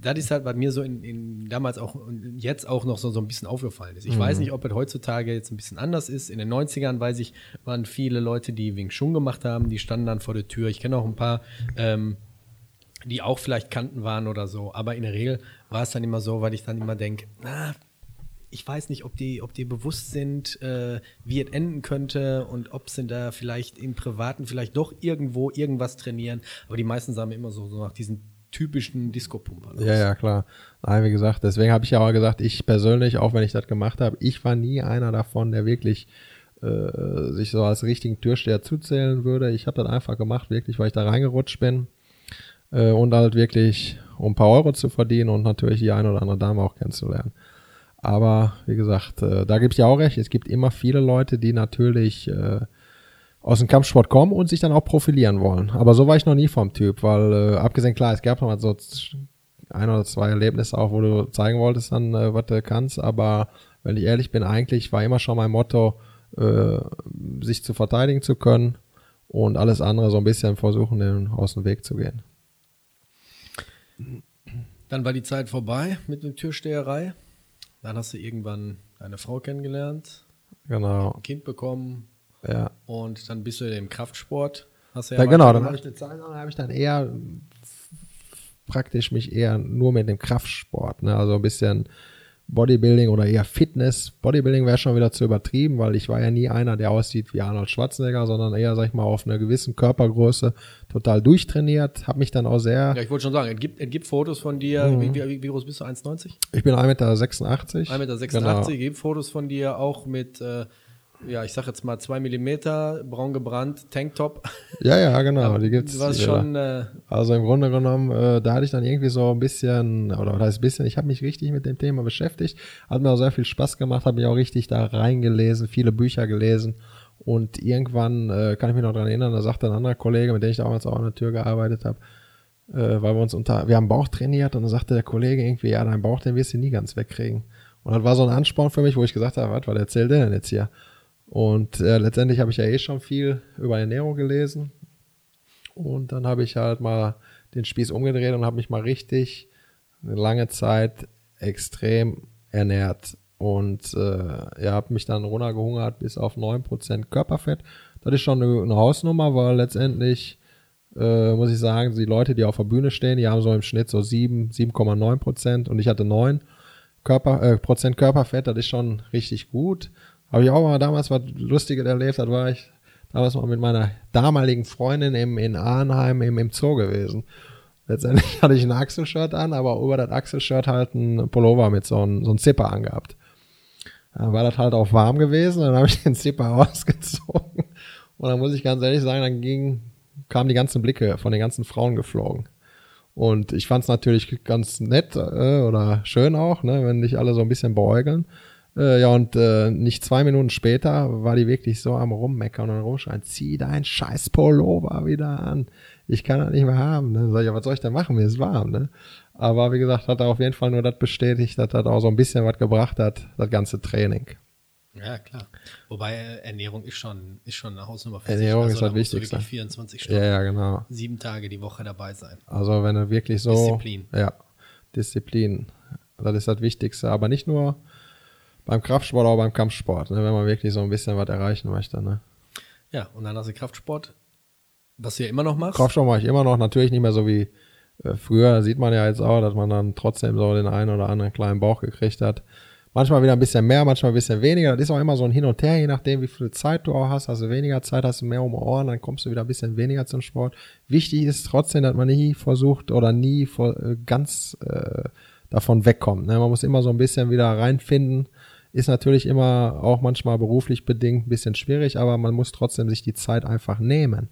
das ist halt, was mir so in, in damals auch und jetzt auch noch so, so ein bisschen aufgefallen ist. Ich Mhm. weiß nicht, ob es heutzutage jetzt ein bisschen anders ist. In den 90ern, weiß ich, waren viele Leute, die Wing Chun gemacht haben, die standen dann vor der Tür. Ich kenne auch ein paar, ähm, die auch vielleicht Kanten waren oder so. Aber in der Regel war es dann immer so, weil ich dann immer denke, na, ich weiß nicht, ob die, ob die bewusst sind, äh, wie es enden könnte und ob sie da vielleicht im Privaten vielleicht doch irgendwo irgendwas trainieren. Aber die meisten sagen immer so, so nach diesen typischen Disco-Pumpern. aus. Ja, ja, klar. Nein, wie gesagt, deswegen habe ich ja auch gesagt, ich persönlich, auch wenn ich das gemacht habe, ich war nie einer davon, der wirklich äh, sich so als richtigen Türsteher zuzählen würde. Ich habe das einfach gemacht, wirklich, weil ich da reingerutscht bin äh, und halt wirklich, um ein paar Euro zu verdienen und natürlich die eine oder andere Dame auch kennenzulernen. Aber wie gesagt, äh, da ich ja auch recht. Es gibt immer viele Leute, die natürlich äh, aus dem Kampfsport kommen und sich dann auch profilieren wollen. Aber so war ich noch nie vom Typ, weil äh, abgesehen klar, es gab noch mal so ein oder zwei Erlebnisse auch, wo du zeigen wolltest dann, äh, was du kannst. Aber wenn ich ehrlich bin, eigentlich war immer schon mein Motto, äh, sich zu verteidigen zu können und alles andere so ein bisschen versuchen, den, aus dem Weg zu gehen. Dann war die Zeit vorbei mit der Türsteherei. Dann hast du irgendwann deine Frau kennengelernt, Genau, ein Kind bekommen ja. und dann bist du im Kraftsport. Hast du Ja, genau, dann habe ich eine Zeit lang habe ich dann eher praktisch mich eher nur mit dem Kraftsport, ne? also ein bisschen Bodybuilding oder eher Fitness. Bodybuilding wäre schon wieder zu übertrieben, weil ich war ja nie einer, der aussieht wie Arnold Schwarzenegger, sondern eher, sag ich mal, auf einer gewissen Körpergröße total durchtrainiert. Habe mich dann auch sehr, Ja, ich wollte schon sagen, es gibt, es gibt Fotos von dir. Mhm. Wie, wie, wie groß bist du? 1,90? ich bin 1,86 1,86 Meter. Genau. Gibt Fotos von dir auch mit, äh, ja, ich sag jetzt mal 2 Millimeter, braun gebrannt, Tanktop. Ja, ja, genau, die gibt's. Ja. schon, äh, Also im Grunde genommen, äh, da hatte ich dann irgendwie so ein bisschen, oder was heißt ein bisschen, ich habe mich richtig mit dem Thema beschäftigt, hat mir auch sehr viel Spaß gemacht, habe mich auch richtig da reingelesen, viele Bücher gelesen und irgendwann äh, kann ich mich noch dran erinnern, da sagte ein anderer Kollege, mit dem ich damals auch an der Tür gearbeitet habe, äh, weil wir uns unter, wir haben Bauch trainiert und dann sagte der Kollege irgendwie, ja, dein Bauch, den wirst du nie ganz wegkriegen. Und das war so ein Ansporn für mich, wo ich gesagt habe, was, was erzählt der denn jetzt hier? Und äh, letztendlich habe ich ja eh schon viel über Ernährung gelesen und dann habe ich halt mal den Spieß umgedreht und habe mich mal richtig eine lange Zeit extrem ernährt. Und äh, ja, habe mich dann runtergehungert bis auf 9% Körperfett. Das ist schon eine, Hausnummer, weil letztendlich äh, muss ich sagen, die Leute, die auf der Bühne stehen, die haben so im Schnitt so 7, 7,9 Prozent und ich hatte 9 Körper, äh, Prozent Körperfett, das ist schon richtig gut. Habe ich auch mal damals was Lustiges erlebt, das war ich damals mal mit meiner damaligen Freundin im, in Arnheim im, im Zoo gewesen. Letztendlich hatte ich ein Achselshirt an, aber über das Achselshirt halt ein Pullover mit so einem so ein Zipper angehabt. Dann war das halt auch warm gewesen, dann habe ich den Zipper ausgezogen. Und dann muss ich ganz ehrlich sagen, dann ging, kamen die ganzen Blicke von den ganzen Frauen geflogen. Und ich fand es natürlich ganz nett äh, oder schön auch, ne, wenn dich alle so ein bisschen beäugeln. Äh, ja, und äh, nicht zwei Minuten später war die wirklich so am Rummeckern und rumschreien, zieh dein scheiß Pullover wieder an. Ich kann das nicht mehr haben. Ne? Sag ich, ja, was soll ich denn machen? Mir ist warm. Ne? Aber wie gesagt, hat er auf jeden Fall nur das bestätigt, dass das auch so ein bisschen was gebracht hat, das ganze Training. Ja, klar. Wobei äh, Ernährung ist schon, ist schon eine Hausnummer für Ernährung sich. Also, ist das Wichtigste. wirklich 24 Stunden, ja, ja, genau. sieben Tage die Woche dabei sein. Also wenn du wirklich so... Disziplin. Ja, Disziplin. Das ist das Wichtigste. Aber nicht nur beim Kraftsport, auch beim Kampfsport, ne, wenn man wirklich so ein bisschen was erreichen möchte. Ne? Ja, und dann hast du Kraftsport, was du ja immer noch machst. Kraftsport mache ich immer noch, natürlich nicht mehr so wie äh, früher. Sieht man ja jetzt auch, dass man dann trotzdem so den einen oder anderen kleinen Bauch gekriegt hat. Manchmal wieder ein bisschen mehr, manchmal ein bisschen weniger. Das ist auch immer so ein Hin und Her, je nachdem, wie viel Zeit du auch hast. Also weniger Zeit hast du mehr um Ohren, dann kommst du wieder ein bisschen weniger zum Sport. Wichtig ist trotzdem, dass man nie versucht oder nie äh, ganz äh, davon wegkommt. Ne? Man muss immer so ein bisschen wieder reinfinden ist natürlich immer auch manchmal beruflich bedingt ein bisschen schwierig, aber man muss trotzdem sich die Zeit einfach nehmen.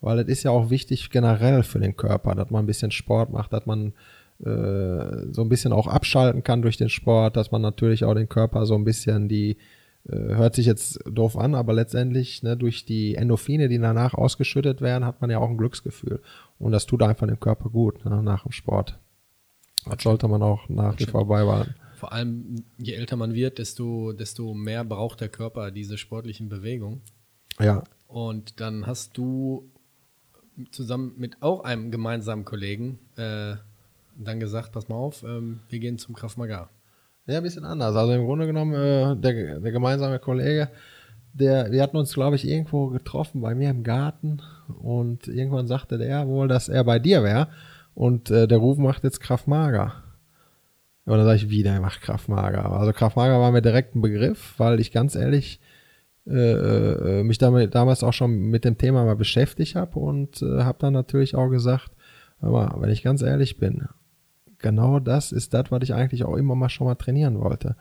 Weil es ist ja auch wichtig generell für den Körper, dass man ein bisschen Sport macht, dass man äh, so ein bisschen auch abschalten kann durch den Sport, dass man natürlich auch den Körper so ein bisschen die, äh, hört sich jetzt doof an, aber letztendlich ne, durch die Endorphine, die danach ausgeschüttet werden, hat man ja auch ein Glücksgefühl. Und das tut einfach dem Körper gut ne, nach dem Sport. Das sollte man auch nach wie vor beibehalten vor allem je älter man wird, desto, desto mehr braucht der Körper diese sportlichen Bewegungen. Ja. Und dann hast du zusammen mit auch einem gemeinsamen Kollegen äh, dann gesagt, pass mal auf, ähm, wir gehen zum Krav Maga. Ja, ein bisschen anders. Also im Grunde genommen, äh, der, der gemeinsame Kollege, der, wir hatten uns, glaube ich, irgendwo getroffen bei mir im Garten und irgendwann sagte der wohl, dass er bei dir wäre und äh, der Ruf macht jetzt Krav Maga. Und dann sage ich, wieder macht Kraftmager. Also Kraftmager war mir direkt ein Begriff, weil ich ganz ehrlich äh, äh, mich damit damals auch schon mit dem Thema mal beschäftigt habe und äh, habe dann natürlich auch gesagt, aber wenn ich ganz ehrlich bin, genau das ist das, was ich eigentlich auch immer mal schon mal trainieren wollte.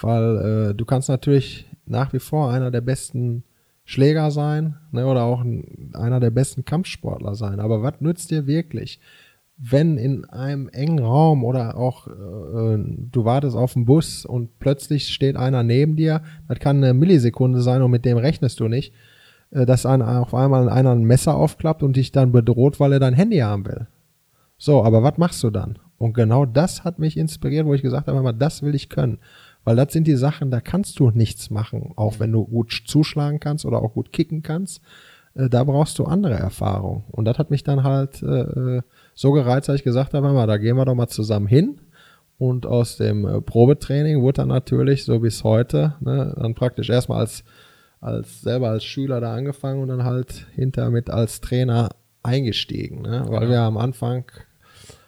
Weil äh, du kannst natürlich nach wie vor einer der besten Schläger sein ne, oder auch ein, einer der besten Kampfsportler sein. Aber was nützt dir wirklich, wenn in einem engen Raum oder auch äh, du wartest auf den Bus und plötzlich steht einer neben dir, das kann eine Millisekunde sein und mit dem rechnest du nicht, äh, dass ein, auf einmal einer ein Messer aufklappt und dich dann bedroht, weil er dein Handy haben will. So, aber was machst du dann? Und genau das hat mich inspiriert, wo ich gesagt habe, das will ich können. Weil das sind die Sachen, da kannst du nichts machen, auch wenn du gut zuschlagen kannst oder auch gut kicken kannst. Äh, da brauchst du andere Erfahrung. Und das hat mich dann halt äh, so gereizt, dass ich gesagt habe, mal, da gehen wir doch mal zusammen hin. Und aus dem äh, Probetraining wurde dann natürlich, so bis heute, ne, dann praktisch erstmal als, als selber als Schüler da angefangen und dann halt hinter mit als Trainer eingestiegen. Ne? Weil ja. wir am Anfang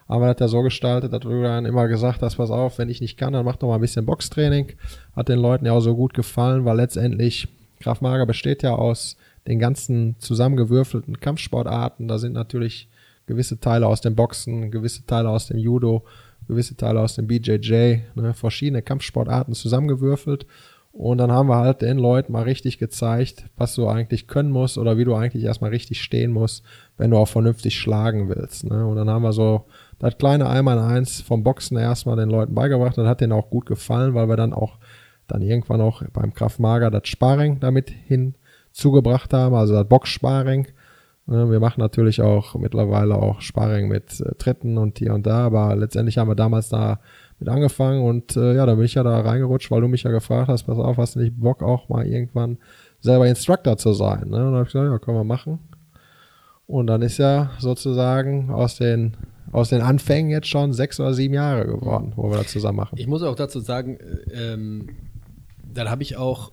haben wir das ja so gestaltet, dass du dann immer gesagt hast, pass auf, wenn ich nicht kann, dann mach doch mal ein bisschen Boxtraining. Hat den Leuten ja auch so gut gefallen, weil letztendlich Graf Mager besteht ja aus den ganzen zusammengewürfelten Kampfsportarten. Da sind natürlich gewisse Teile aus dem Boxen, gewisse Teile aus dem Judo, gewisse Teile aus dem BJJ, ne, verschiedene Kampfsportarten zusammengewürfelt. Und dann haben wir halt den Leuten mal richtig gezeigt, was du eigentlich können musst oder wie du eigentlich erstmal richtig stehen musst, wenn du auch vernünftig schlagen willst. Ne? Und dann haben wir so das kleine Einmal-Eins vom Boxen erstmal den Leuten beigebracht. Das hat denen auch gut gefallen, weil wir dann auch dann irgendwann auch beim Kraftmager das Sparring damit hin zugebracht haben, also das Box-Sparring. Wir machen natürlich auch mittlerweile auch Sparring mit äh, Tritten und hier und da, aber letztendlich haben wir damals da mit angefangen und äh, ja, da bin ich ja da reingerutscht, weil du mich ja gefragt hast, pass auf, hast du nicht Bock auch mal irgendwann selber Instructor zu sein? Ne? Und dann habe ich gesagt, ja, können wir machen. Und dann ist ja sozusagen aus den aus den Anfängen jetzt schon sechs oder sieben Jahre geworden, wo wir das zusammen machen. Ich muss auch dazu sagen, äh, ähm, dann habe ich auch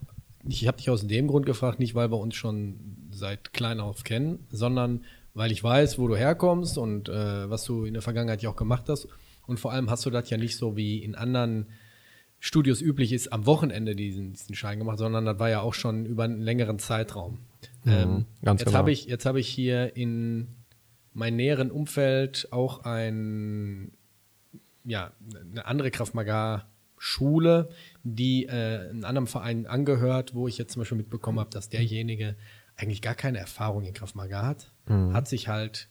ich habe dich aus dem Grund gefragt, nicht weil wir uns schon seit klein auf kennen, sondern weil ich weiß, wo du herkommst und äh, was du in der Vergangenheit ja auch gemacht hast. Und vor allem hast du das ja nicht so wie in anderen Studios üblich ist, am Wochenende diesen, diesen Schein gemacht, sondern das war ja auch schon über einen längeren Zeitraum. Mhm, ähm, ganz jetzt genau. habe ich, jetzt habe ich hier in meinem näheren Umfeld auch ein, ja, eine andere Kraft Maga Schule, die äh, einem anderen Verein angehört, wo ich jetzt zum Beispiel mitbekommen habe, dass derjenige eigentlich gar keine Erfahrung in Kraft Maga hat, hat sich halt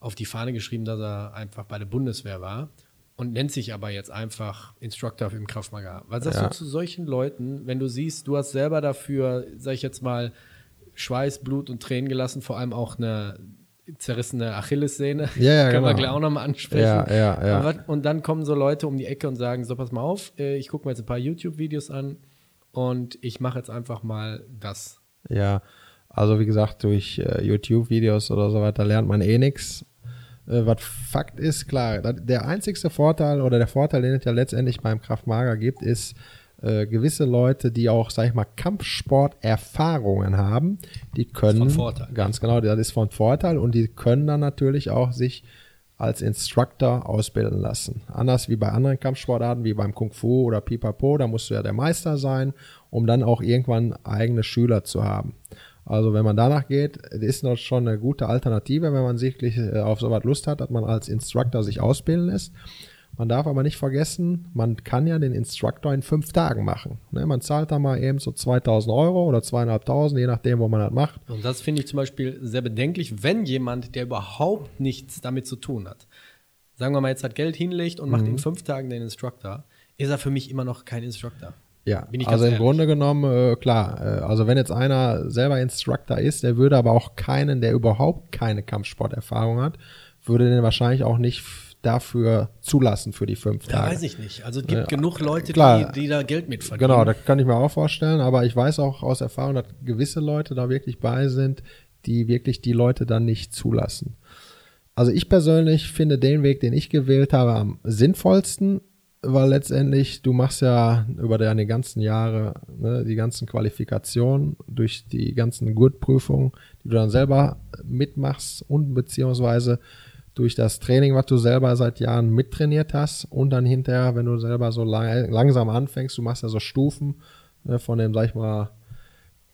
auf die Fahne geschrieben, dass er einfach bei der Bundeswehr war und nennt sich aber jetzt einfach Instructor im Krav Maga. Was sagst Ja. du zu solchen Leuten, wenn du siehst, du hast selber dafür, sag ich jetzt mal, Schweiß, Blut und Tränen gelassen, vor allem auch eine zerrissene Achillessehne. Ja, ja, Können wir genau. gleich auch nochmal ansprechen. Ja, ja, ja. Und dann kommen so Leute um die Ecke und sagen, so pass mal auf, äh, ich gucke mir jetzt ein paar YouTube-Videos an und ich mache jetzt einfach mal das. Ja, also wie gesagt, durch äh, YouTube-Videos oder so weiter lernt man eh nichts. Äh, was Fakt ist, klar, der einzigste Vorteil oder der Vorteil, den es ja letztendlich beim Kraftmager gibt, ist, äh, gewisse Leute, die auch, sag ich mal, Kampfsport-Erfahrungen haben, die können. von Vorteil. Ganz genau, das ist von Vorteil und die können dann natürlich auch sich als Instructor ausbilden lassen. Anders wie bei anderen Kampfsportarten, wie beim Kung Fu oder Pipapo, da musst du ja der Meister sein, um dann auch irgendwann eigene Schüler zu haben. Also wenn man danach geht, ist das schon eine gute Alternative, wenn man wirklich äh, auf sowas Lust hat, dass man als Instructor sich ausbilden lässt. Man darf aber nicht vergessen, man kann ja den Instructor in fünf Tagen machen. Ne, man zahlt da mal eben so 2000 Euro oder zweieinhalbtausend, je nachdem, wo man das macht. Und das finde ich zum Beispiel sehr bedenklich, wenn jemand, der überhaupt nichts damit zu tun hat, sagen wir mal jetzt hat Geld hinlegt und macht Mhm. in fünf Tagen den Instructor, ist er für mich immer noch kein Instructor. Ja, also im ehrlich. Grunde genommen, äh, klar, äh, also wenn jetzt einer selber Instructor ist, der würde aber auch keinen, der überhaupt keine Kampfsporterfahrung hat, würde den wahrscheinlich auch nicht dafür zulassen für die fünf Da Tage. weiß ich nicht. Also es gibt genug Leute, klar. die, die da Geld mit verdienen. Genau, das kann ich mir auch vorstellen, aber ich weiß auch aus Erfahrung, dass gewisse Leute da wirklich bei sind, die wirklich die Leute dann nicht zulassen. Also ich persönlich finde den Weg, den ich gewählt habe, am sinnvollsten, weil letztendlich du machst ja über deine ganzen Jahre ne, die ganzen Qualifikationen durch die ganzen Gurtprüfungen, die du dann selber mitmachst und beziehungsweise durch das Training, was du selber seit Jahren mittrainiert hast und dann hinterher, wenn du selber so lang, langsam anfängst, du machst ja so Stufen ne, von dem, sag ich mal,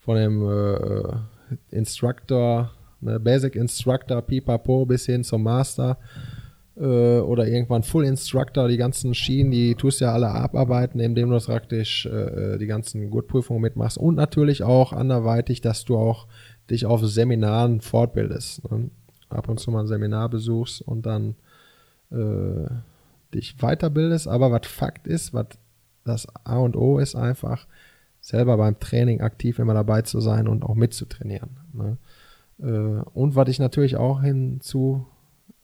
von dem äh, Instructor, ne, Basic Instructor, Pipapo bis hin zum Master äh, oder irgendwann Full Instructor, die ganzen Schienen, die tust ja alle abarbeiten, indem du praktisch äh, die ganzen Gurtprüfungen mitmachst und natürlich auch anderweitig, dass du auch dich auf Seminaren fortbildest. Ne? Ab und zu mal ein Seminar besuchst und dann äh, dich weiterbildest, aber was Fakt ist, was das A und O ist einfach, selber beim Training aktiv immer dabei zu sein und auch mitzutrainieren. Ne? Äh, und was ich natürlich auch hinzu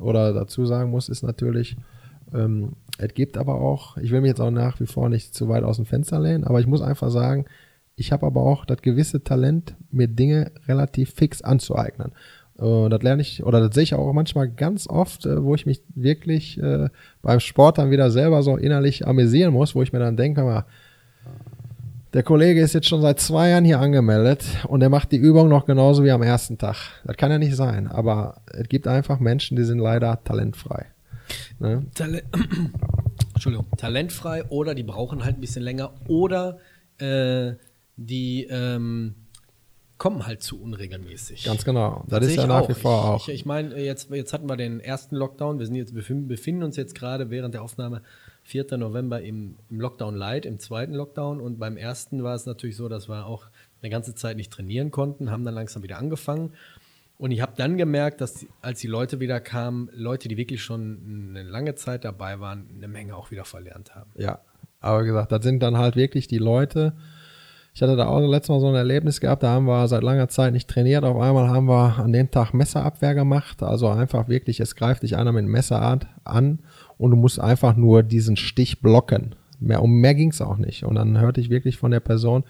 oder dazu sagen muss, ist natürlich, ähm, es gibt aber auch, ich will mich jetzt auch nach wie vor nicht zu weit aus dem Fenster lehnen, aber ich muss einfach sagen, ich habe aber auch das gewisse Talent, mir Dinge relativ fix anzueignen. Äh, das lerne ich, oder das sehe ich auch manchmal ganz oft, äh, wo ich mich wirklich äh, beim Sport dann wieder selber so innerlich amüsieren muss, wo ich mir dann denke, mal, der Kollege ist jetzt schon seit zwei Jahren hier angemeldet und er macht die Übung noch genauso wie am ersten Tag. Das kann ja nicht sein, aber es gibt einfach Menschen, die sind leider talentfrei. Ne? Tale Entschuldigung, talentfrei oder die brauchen halt ein bisschen länger oder äh, die ähm, kommen halt zu unregelmäßig. Ganz genau. Das, sehe ist ja ich nach wie vor auch. Ich, ich meine, jetzt, jetzt hatten wir den ersten Lockdown. Wir sind jetzt, befinden, befinden uns jetzt gerade während der Aufnahme 4. November im, im Lockdown Light, im zweiten Lockdown. Und beim ersten war es natürlich so, dass wir auch eine ganze Zeit nicht trainieren konnten, haben dann langsam wieder angefangen. Und ich habe dann gemerkt, dass als die Leute wieder kamen, Leute, die wirklich schon eine lange Zeit dabei waren, eine Menge auch wieder verlernt haben. Ja, aber gesagt, das sind dann halt wirklich die Leute. Ich hatte da auch letztes Mal so ein Erlebnis gehabt, da haben wir seit langer Zeit nicht trainiert. Auf einmal haben wir an dem Tag Messerabwehr gemacht. Also einfach wirklich, es greift dich einer mit Messerart an und du musst einfach nur diesen Stich blocken. Mehr, um mehr ging's auch nicht. Und dann hörte ich wirklich von der Person,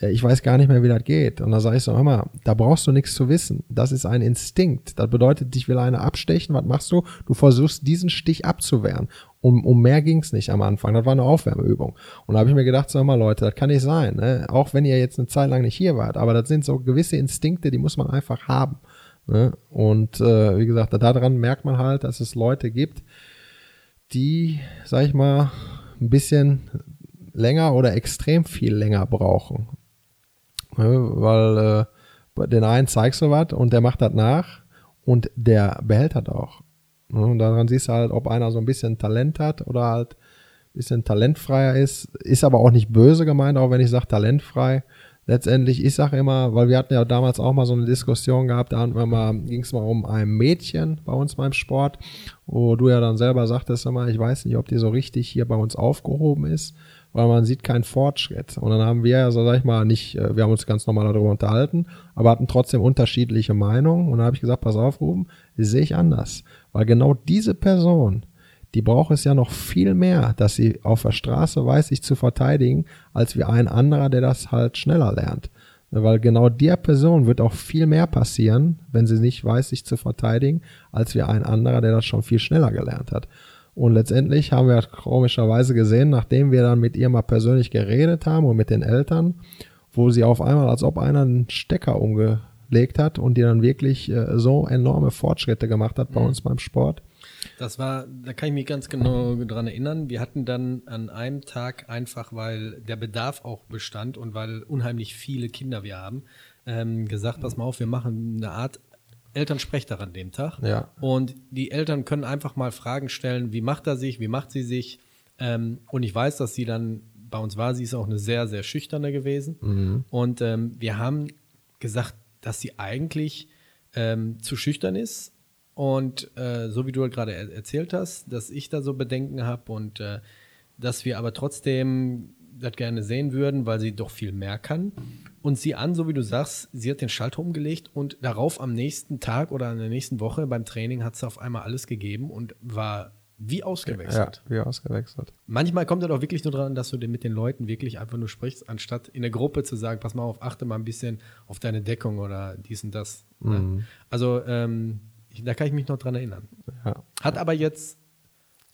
äh, ich weiß gar nicht mehr, wie das geht. Und da sage ich so, hör mal, da brauchst du nichts zu wissen. Das ist ein Instinkt. Das bedeutet, dich will einer abstechen. Was machst du? Du versuchst, diesen Stich abzuwehren. Um, um mehr ging's nicht am Anfang. Das war eine Aufwärmeübung. Und da habe ich mir gedacht, sag mal, Leute, das kann nicht sein. Ne? Auch wenn ihr jetzt eine Zeit lang nicht hier wart. Aber das sind so gewisse Instinkte, die muss man einfach haben. Ne? Und äh, wie gesagt, daran merkt man halt, dass es Leute gibt, die, sag ich mal, ein bisschen länger oder extrem viel länger brauchen. Ne? Weil äh, den einen zeigst du was und der macht das nach und der behält das auch. Ne? Und daran siehst du halt, ob einer so ein bisschen Talent hat oder halt ein bisschen talentfreier ist. Ist aber auch nicht böse gemeint, auch wenn ich sage talentfrei letztendlich, ich sage immer, weil wir hatten ja damals auch mal so eine Diskussion gehabt, da ging es mal um ein Mädchen bei uns beim Sport, wo du ja dann selber sagtest immer, ich weiß nicht, ob die so richtig hier bei uns aufgehoben ist, weil man sieht keinen Fortschritt. Und dann haben wir ja, so sag ich mal, nicht, äh, wir haben uns ganz normal darüber unterhalten, aber hatten trotzdem unterschiedliche Meinungen. Und dann habe ich gesagt, pass auf, Ruben, sehe ich anders. Weil genau diese Person, die braucht es ja noch viel mehr, dass sie auf der Straße weiß, sich zu verteidigen, als wie ein anderer, der das halt schneller lernt. Weil genau der Person wird auch viel mehr passieren, wenn sie nicht weiß, sich zu verteidigen, als wie ein anderer, der das schon viel schneller gelernt hat. Und letztendlich haben wir komischerweise gesehen, nachdem wir dann mit ihr mal persönlich geredet haben und mit den Eltern, wo sie auf einmal, als ob einer einen Stecker umgelegt hat und die dann wirklich äh, so enorme Fortschritte gemacht hat bei mhm. uns beim Sport, das war, da kann ich mich ganz genau dran erinnern. Wir hatten dann an einem Tag einfach, weil der Bedarf auch bestand und weil unheimlich viele Kinder wir haben, ähm, gesagt, pass mal auf, wir machen eine Art Elternsprechtag an dem Tag. Ja. Und die Eltern können einfach mal Fragen stellen, wie macht er sich, wie macht sie sich. Ähm, und ich weiß, dass sie dann, bei uns war sie ist auch eine sehr, sehr schüchterne gewesen. Mhm. Und ähm, wir haben gesagt, dass sie eigentlich ähm, zu schüchtern ist, und äh, so wie du halt gerade er erzählt hast, dass ich da so Bedenken habe und äh, dass wir aber trotzdem das gerne sehen würden, weil sie doch viel mehr kann. Und sie an, so wie du sagst, sie hat den Schalter umgelegt und darauf am nächsten Tag oder in der nächsten Woche beim Training hat sie auf einmal alles gegeben und war wie ausgewechselt. Ja, wie ausgewechselt. Manchmal kommt es auch wirklich nur daran, dass du mit den Leuten wirklich einfach nur sprichst, anstatt in der Gruppe zu sagen, pass mal auf, achte mal ein bisschen auf deine Deckung oder dies und das. Ne? Mhm. Also ähm, ich, da kann ich mich noch dran erinnern. Ja. Hat aber jetzt,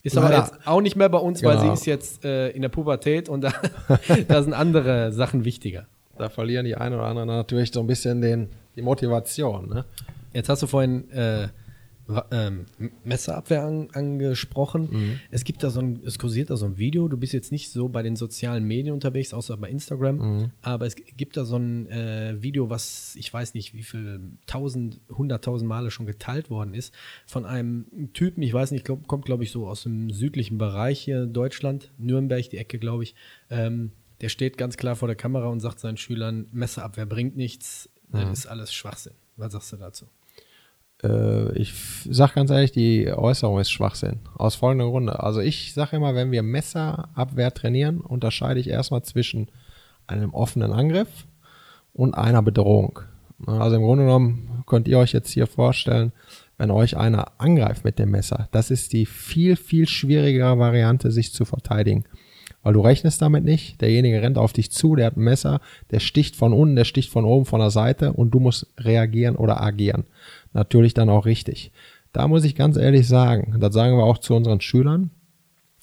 ist aber jetzt auch nicht mehr bei uns, genau. weil sie ist jetzt äh, in der Pubertät und da, da sind andere Sachen wichtiger. Da verlieren die einen oder anderen natürlich so ein bisschen den, die Motivation. Ne? Jetzt hast du vorhin äh, ähm, Messerabwehr an, angesprochen. Mhm. Es gibt da so ein, es kursiert da so ein Video. Du bist jetzt nicht so bei den sozialen Medien unterwegs, außer bei Instagram. Mhm. Aber es gibt da so ein äh, Video, was ich weiß nicht, wie viel tausend, hunderttausend Male schon geteilt worden ist, von einem Typen, ich weiß nicht, glaub, kommt glaube ich so aus dem südlichen Bereich hier in Deutschland, Nürnberg, die Ecke, glaube ich. Ähm, der steht ganz klar vor der Kamera und sagt seinen Schülern, Messerabwehr bringt nichts, mhm. das ist alles Schwachsinn. Was sagst du dazu? Äh, ich sag ganz ehrlich, die Äußerung ist Schwachsinn. Aus folgendem Grunde. Also ich sage immer, wenn wir Messerabwehr trainieren, unterscheide ich erstmal zwischen einem offenen Angriff und einer Bedrohung. Also im Grunde genommen könnt ihr euch jetzt hier vorstellen, wenn euch einer angreift mit dem Messer, das ist die viel, viel schwierigere Variante, sich zu verteidigen weil du rechnest damit nicht. Derjenige rennt auf dich zu, der hat ein Messer, der sticht von unten, der sticht von oben, von der Seite und du musst reagieren oder agieren. Natürlich dann auch richtig. Da muss ich ganz ehrlich sagen, das sagen wir auch zu unseren Schülern,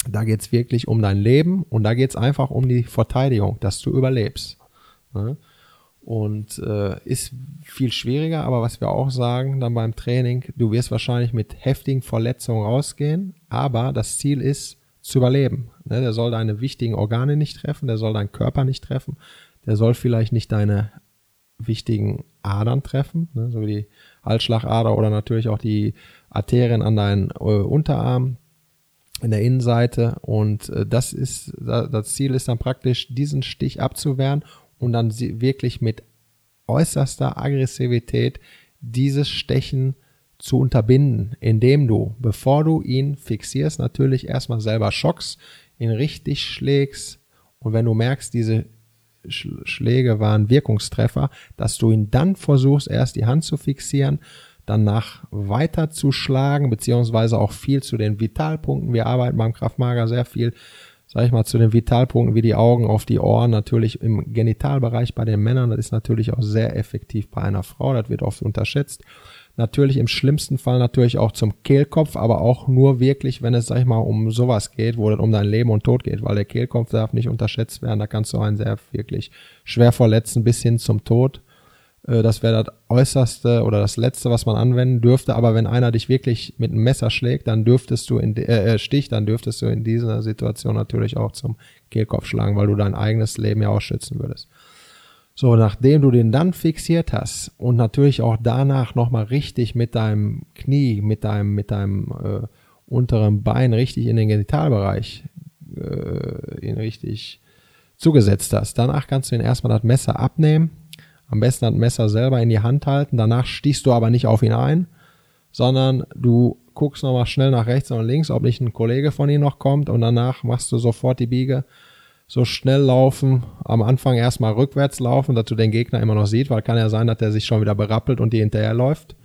da geht's wirklich um dein Leben und da geht's einfach um die Verteidigung, dass du überlebst. Ne? Und äh, ist viel schwieriger, aber was wir auch sagen dann beim Training, du wirst wahrscheinlich mit heftigen Verletzungen rausgehen, aber das Ziel ist, zu überleben. Ne? Der soll deine wichtigen Organe nicht treffen, der soll deinen Körper nicht treffen, der soll vielleicht nicht deine wichtigen Adern treffen, ne? so wie die Halsschlagader oder natürlich auch die Arterien an deinen äh, Unterarm in der Innenseite. Und äh, das ist, das Ziel ist dann praktisch, diesen Stich abzuwehren und dann wirklich mit äußerster Aggressivität dieses Stechen zu unterbinden, indem du, bevor du ihn fixierst, natürlich erstmal selber schockst, ihn richtig schlägst und wenn du merkst, diese Schläge waren Wirkungstreffer, dass du ihn dann versuchst, erst die Hand zu fixieren, danach weiter zu schlagen, beziehungsweise auch viel zu den Vitalpunkten. Wir arbeiten beim Kraftmager sehr viel, sag ich mal, zu den Vitalpunkten wie die Augen auf die Ohren, natürlich im Genitalbereich bei den Männern. Das ist natürlich auch sehr effektiv bei einer Frau. Das wird oft unterschätzt. Natürlich im schlimmsten Fall natürlich auch zum Kehlkopf, aber auch nur wirklich, wenn es, sag ich mal, um sowas geht, wo es um dein Leben und Tod geht, weil der Kehlkopf darf nicht unterschätzt werden. Da kannst du einen sehr wirklich schwer verletzen bis hin zum Tod. Äh, das wäre das äußerste oder das letzte, was man anwenden dürfte. Aber wenn einer dich wirklich mit einem Messer schlägt, dann dürftest du in äh, äh, Stich, dann dürftest du in dieser Situation natürlich auch zum Kehlkopf schlagen, weil du dein eigenes Leben ja auch schützen würdest. So, nachdem du den dann fixiert hast und natürlich auch danach nochmal richtig mit deinem Knie, mit deinem, mit deinem äh, unteren Bein richtig in den Genitalbereich äh, ihn richtig zugesetzt hast, danach kannst du ihn erstmal das Messer abnehmen, am besten das Messer selber in die Hand halten, danach stichst du aber nicht auf ihn ein, sondern du guckst nochmal schnell nach rechts und links, ob nicht ein Kollege von ihm noch kommt und danach machst du sofort die Biege so schnell laufen, am Anfang erstmal rückwärts laufen, dass du den Gegner immer noch siehst, weil kann ja sein, dass der sich schon wieder berappelt und dir hinterherläuft.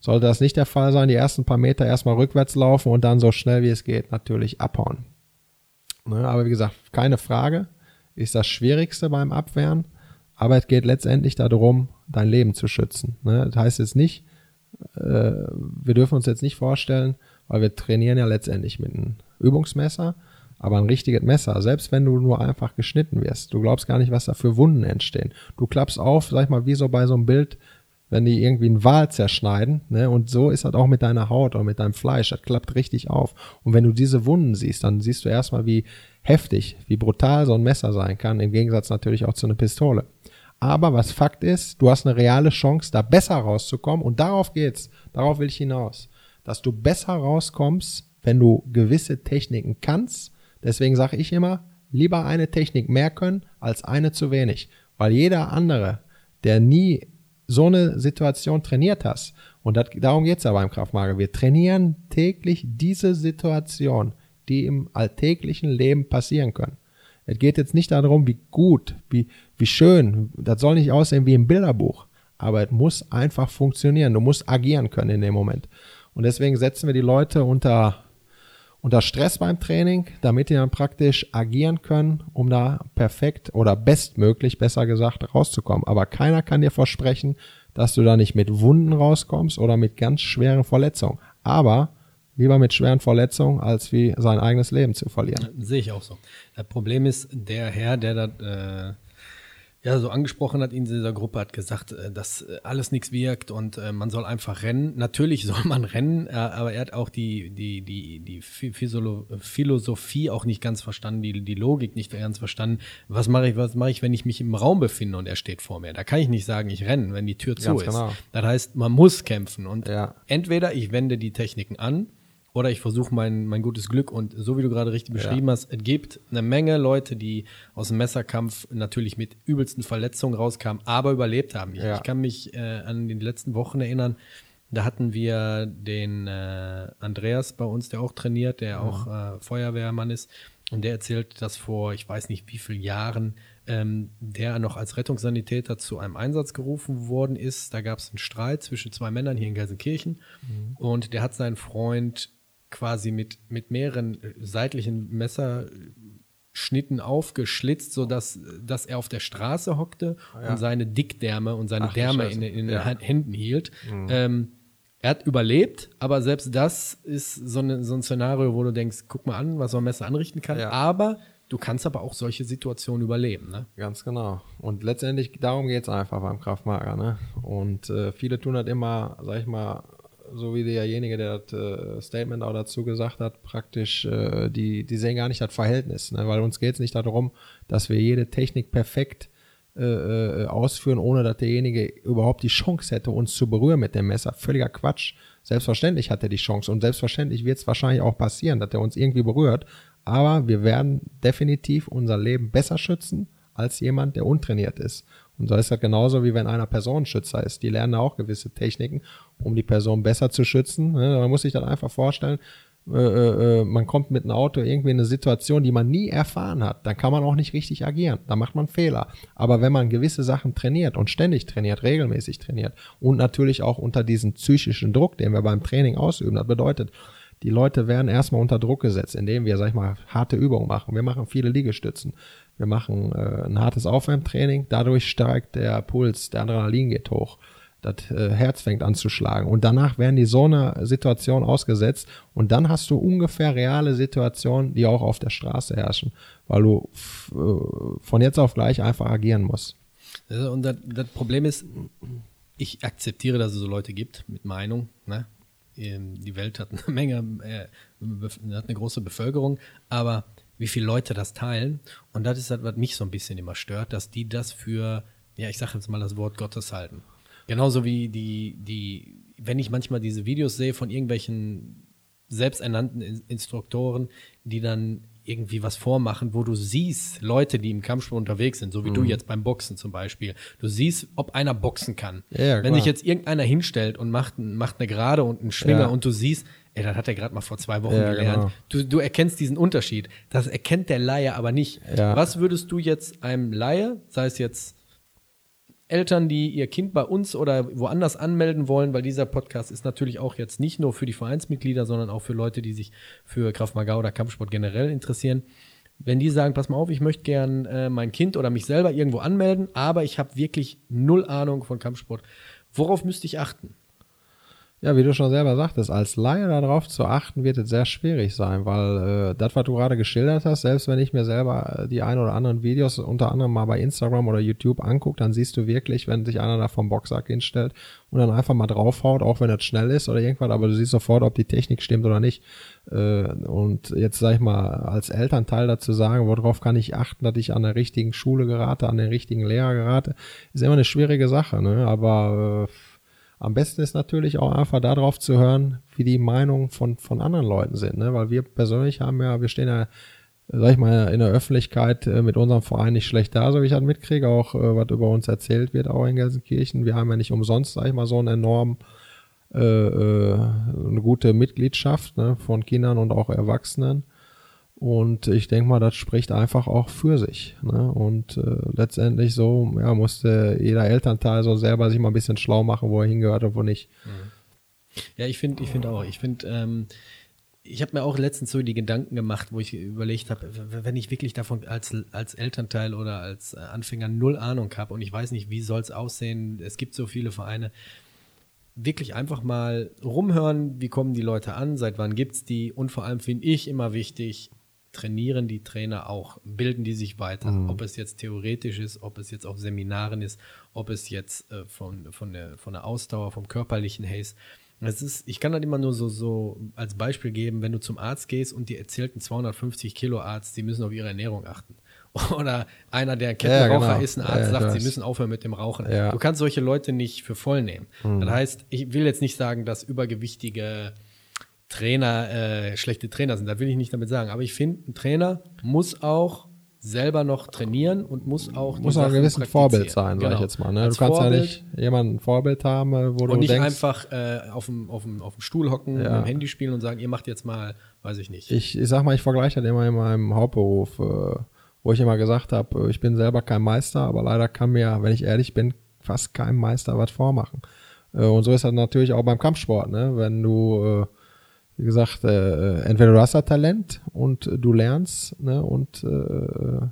Sollte das nicht der Fall sein, die ersten paar Meter erstmal rückwärts laufen und dann so schnell wie es geht natürlich abhauen. Ne, aber wie gesagt, keine Frage, ist das Schwierigste beim Abwehren, aber es geht letztendlich darum, dein Leben zu schützen. Ne? Das heißt jetzt nicht, äh, wir dürfen uns jetzt nicht vorstellen, weil wir trainieren ja letztendlich mit einem Übungsmesser, aber ein richtiges Messer, selbst wenn du nur einfach geschnitten wirst, du glaubst gar nicht, was da für Wunden entstehen. Du klappst auf, sag ich mal, wie so bei so einem Bild, wenn die irgendwie einen Wal zerschneiden, ne, und so ist das auch mit deiner Haut oder mit deinem Fleisch, das klappt richtig auf. Und wenn du diese Wunden siehst, dann siehst du erstmal, wie heftig, wie brutal so ein Messer sein kann, im Gegensatz natürlich auch zu einer Pistole. Aber was Fakt ist, du hast eine reale Chance, da besser rauszukommen und darauf geht's, darauf will ich hinaus, dass du besser rauskommst, wenn du gewisse Techniken kannst Deswegen sage ich immer, lieber eine Technik mehr können als eine zu wenig. Weil jeder andere, der nie so eine Situation trainiert hat, und das, darum geht's ja beim Kraftmager, wir trainieren täglich diese Situation, die im alltäglichen Leben passieren können. Es geht jetzt nicht darum, wie gut, wie, wie schön, das soll nicht aussehen wie im Bilderbuch, aber es muss einfach funktionieren. Du musst agieren können in dem Moment. Und deswegen setzen wir die Leute unter unter Stress beim Training, damit die dann praktisch agieren können, um da perfekt oder bestmöglich, besser gesagt, rauszukommen. Aber keiner kann dir versprechen, dass du da nicht mit Wunden rauskommst oder mit ganz schweren Verletzungen. Aber lieber mit schweren Verletzungen, als wie sein eigenes Leben zu verlieren. Sehe ich auch so. Das Problem ist, der Herr, der da äh, ja, so angesprochen hat in dieser Gruppe, hat gesagt, äh, dass äh, alles nichts wirkt und äh, man soll einfach rennen. Natürlich soll man rennen, aber er hat auch die, die, die, die Philosophie auch nicht ganz verstanden, die, die Logik nicht ganz verstanden. Was mache ich, was mache ich, wenn ich mich im Raum befinde und er steht vor mir? Da kann ich nicht sagen, ich renne, wenn die Tür zu ganz ist. Genau. Das heißt, man muss kämpfen und ja. entweder ich wende die Techniken an oder ich versuche mein, mein gutes Glück. Und so wie du gerade richtig beschrieben ja. hast, es gibt eine Menge Leute, die aus dem Messerkampf natürlich mit übelsten Verletzungen rauskamen, aber überlebt haben. Ich, ja. ich kann mich äh, an die letzten Wochen erinnern, da hatten wir den äh, Andreas bei uns, der auch trainiert, der mhm. auch äh, Feuerwehrmann ist. Und der erzählt, dass vor, ich weiß nicht wie vielen Jahren, ähm, der noch als Rettungssanitäter zu einem Einsatz gerufen worden ist. Da gab es einen Streit zwischen zwei Männern hier in Gelsenkirchen. Mhm. Und der hat seinen Freund quasi mit, mit mehreren äh, seitlichen Messerschnitten aufgeschlitzt, sodass dass er auf der Straße hockte ja. und seine Dickdärme und seine Ach, Därme in, in ja. den Händen hielt. Mhm. Ähm, er hat überlebt, aber selbst das ist so, eine, so, ein Szenario, wo du denkst, guck mal an, was so ein Messer anrichten kann. Ja. Aber du kannst aber auch solche Situationen überleben. Ne? Ganz genau. Und letztendlich, darum geht es einfach beim Kraftmager. Ne? Und äh, viele tun das immer, sag ich mal, so wie derjenige, der das äh, Statement auch dazu gesagt hat, praktisch, äh, die, die sehen gar nicht das Verhältnis, ne? weil uns geht es nicht darum, dass wir jede Technik perfekt äh, äh, ausführen, ohne dass derjenige überhaupt die Chance hätte, uns zu berühren mit dem Messer. Völliger Quatsch. Selbstverständlich hat er die Chance und selbstverständlich wird es wahrscheinlich auch passieren, dass er uns irgendwie berührt, aber wir werden definitiv unser Leben besser schützen als jemand, der untrainiert ist. Und so ist das genauso, wie wenn einer Personenschützer ist. Die lernen auch gewisse Techniken, um die Person besser zu schützen. Ne? Man muss sich dann einfach vorstellen, äh, äh, äh, man kommt mit einem Auto irgendwie in eine Situation, die man nie erfahren hat, dann kann man auch nicht richtig agieren. Da macht man Fehler. Aber wenn man gewisse Sachen trainiert und ständig trainiert, regelmäßig trainiert und natürlich auch unter diesem psychischen Druck, den wir beim Training ausüben, das bedeutet, die Leute werden erstmal unter Druck gesetzt, indem wir, sag ich mal, harte Übungen machen. Wir machen viele Liegestützen. Wir machen äh, ein hartes Aufwärmtraining. Dadurch steigt der Puls, der Adrenalin geht hoch. Das äh, Herz fängt an zu schlagen. Und danach werden die so einer Situation ausgesetzt. Und dann hast du ungefähr reale Situationen, die auch auf der Straße herrschen, weil du äh, von jetzt auf gleich einfach agieren musst. Und das, das Problem ist, ich akzeptiere, dass es so Leute gibt mit Meinung. Ne? Ähm, die Welt hat eine Menge, äh, hat eine große Bevölkerung, aber wie viele Leute das teilen. Und das ist das, was mich so ein bisschen immer stört, dass die das für, ja, ich sage jetzt mal das Wort Gottes halten. Genauso wie die, die, wenn ich manchmal diese Videos sehe von irgendwelchen selbsternannten Instruktoren, die dann irgendwie was vormachen, wo du siehst, Leute, die im Kampfsport unterwegs sind, so wie mhm. du jetzt beim Boxen zum Beispiel. Du siehst, ob einer boxen kann. Ja, Wenn sich jetzt irgendeiner hinstellt und macht, macht eine Gerade und einen Schwinger ja. und du siehst, ey, das hat er gerade mal vor zwei Wochen ja, gelernt. Genau. Du, du erkennst diesen Unterschied. Das erkennt der Laie aber nicht. Was würdest du jetzt einem Laie, sei es jetzt Eltern, die ihr Kind bei uns oder woanders anmelden wollen, weil dieser Podcast ist natürlich auch jetzt nicht nur für die Vereinsmitglieder, sondern auch für Leute, die sich für Kraft Maga oder Kampfsport generell interessieren. Wenn die sagen, pass mal auf, ich möchte gern äh, mein Kind oder mich selber irgendwo anmelden, aber ich habe wirklich null Ahnung von Kampfsport, worauf müsste ich achten? Ja, wie du schon selber sagtest, als Laie darauf zu achten, wird es sehr schwierig sein, weil äh, das, was du gerade geschildert hast, selbst wenn ich mir selber äh, die ein oder anderen Videos unter anderem mal bei Instagram oder YouTube angucke, dann siehst du wirklich, wenn sich einer da vom Boxsack hinstellt und dann einfach mal draufhaut, auch wenn das schnell ist oder irgendwas, aber du siehst sofort, ob die Technik stimmt oder nicht. Äh, und jetzt sag ich mal, als Elternteil dazu sagen, worauf kann ich achten, dass ich an der richtigen Schule gerate, an den richtigen Lehrer gerate, ist immer eine schwierige Sache, ne? Aber äh, am besten ist natürlich auch einfach darauf zu hören, wie die Meinungen von, von anderen Leuten sind, ne? weil wir persönlich haben ja, wir stehen ja, sag ich mal, in der Öffentlichkeit äh, mit unserem Verein nicht schlecht da, so wie ich das mitkriege, auch äh, was über uns erzählt wird, auch in Gelsenkirchen. Wir haben ja nicht umsonst, sag ich mal, so einen enorm äh, äh, eine gute Mitgliedschaft ne? von Kindern und auch Erwachsenen. Und ich denke mal, das spricht einfach auch für sich. Ne? Und äh, letztendlich so, ja, musste jeder Elternteil so selber sich mal ein bisschen schlau machen, wo er hingehört und wo nicht. Ja, ich finde, ich finde auch. Ich finde, ähm, ich habe mir auch letztens so die Gedanken gemacht, wo ich überlegt habe, wenn ich wirklich davon als, als Elternteil oder als Anfänger null Ahnung habe und ich weiß nicht, wie soll es aussehen, es gibt so viele Vereine, wirklich einfach mal rumhören, wie kommen die Leute an, seit wann gibt es die und vor allem finde ich immer wichtig, trainieren die Trainer auch, bilden die sich weiter, mhm. ob es jetzt theoretisch ist, ob es jetzt auf Seminaren ist, ob es jetzt äh, von, von, der, von der Ausdauer, vom körperlichen ist. Es ist, ich kann das immer nur so, so als Beispiel geben, wenn du zum Arzt gehst und dir erzählt ein 250 Kilo Arzt, die müssen auf ihre Ernährung achten. Oder einer, der Kettenraucher ja, genau. ist, ein Arzt, ja, sagt, sie müssen aufhören mit dem Rauchen. Ja. Du kannst solche Leute nicht für voll nehmen. Mhm. Das heißt, ich will jetzt nicht sagen, dass übergewichtige Trainer äh, schlechte Trainer sind. Da will ich nicht damit sagen. Aber ich finde, ein Trainer muss auch selber noch trainieren und muss auch muss auch ein gewisses Vorbild sein, genau. sag ich genau. jetzt mal. Ne? Du kannst Vorbild ja nicht jemanden ein Vorbild haben, äh, wo und du nicht denkst, einfach äh, auf, dem, auf, dem, auf dem Stuhl hocken, ja. mit dem Handy spielen und sagen, ihr macht jetzt mal, weiß ich nicht. Ich, ich sag mal, ich vergleiche das immer in meinem Hauptberuf, äh, wo ich immer gesagt habe, äh, ich bin selber kein Meister, aber leider kann mir, wenn ich ehrlich bin, fast kein Meister was vormachen. Äh, und so ist das natürlich auch beim Kampfsport, ne? Wenn du äh, wie gesagt, äh, entweder du hast da Talent und du lernst, ne, und äh,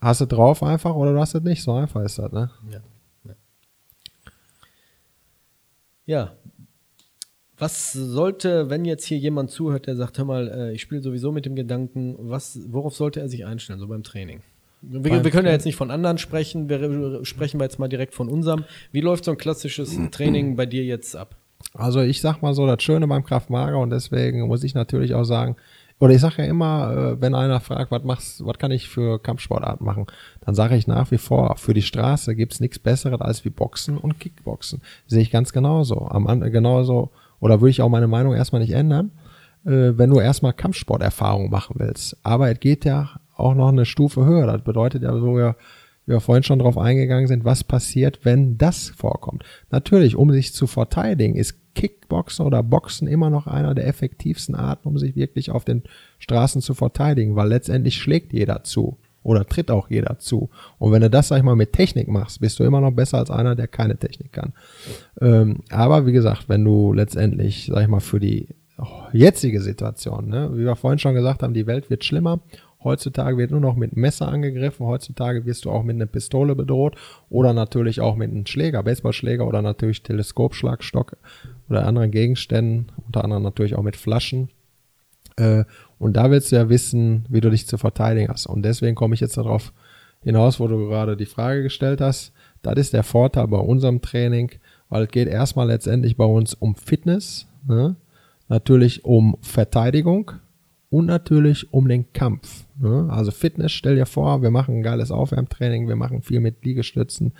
hast es drauf einfach oder du hast es nicht. So einfach ist das, ne? Ja. Ja. ja. Was sollte, wenn jetzt hier jemand zuhört, der sagt, hör mal, äh, ich spiele sowieso mit dem Gedanken, was, worauf sollte er sich einstellen, so beim Training? Wir, wir, können ja jetzt nicht von anderen sprechen, wir sprechen wir jetzt mal direkt von unserem. Wie läuft so ein klassisches Training bei dir jetzt ab? Also ich sag mal so, das Schöne beim Kraftmager und deswegen muss ich natürlich auch sagen, oder ich sage ja immer, äh, wenn einer fragt, was machst, was kann ich für Kampfsportarten machen, dann sage ich nach wie vor, für die Straße gibt's nichts Besseres als wie Boxen und Kickboxen. Sehe ich ganz genauso. Am genauso, oder würde ich auch meine Meinung erstmal nicht ändern, äh, wenn du erstmal Kampfsporterfahrung machen willst. Aber es geht ja auch noch eine Stufe höher. Das bedeutet ja so ja, wie wir vorhin schon darauf eingegangen sind, was passiert, wenn das vorkommt. Natürlich, um sich zu verteidigen, ist Kickboxen oder Boxen immer noch einer der effektivsten Arten, um sich wirklich auf den Straßen zu verteidigen, weil letztendlich schlägt jeder zu oder tritt auch jeder zu. Und wenn du das, sag ich mal, mit Technik machst, bist du immer noch besser als einer, der keine Technik kann. Ähm, aber wie gesagt, wenn du letztendlich, sag ich mal, für die jetzige Situation, ne, wie wir vorhin schon gesagt haben, die Welt wird schlimmer Heutzutage wird nur noch mit Messer angegriffen. Heutzutage wirst du auch mit einer Pistole bedroht oder natürlich auch mit einem Schläger, Baseballschläger oder natürlich Teleskopschlagstock oder anderen Gegenständen, unter anderem natürlich auch mit Flaschen. Äh, und da willst du ja wissen, wie du dich zu verteidigen hast. Und deswegen komme ich jetzt darauf hinaus, wo du gerade die Frage gestellt hast. Das ist der Vorteil bei unserem Training, weil es geht erstmal letztendlich bei uns um Fitness, ne? natürlich um Verteidigung und natürlich um den Kampf. Ne? Also Fitness, stell dir vor, wir machen ein geiles Aufwärmtraining, wir machen viel mit Liegestützen,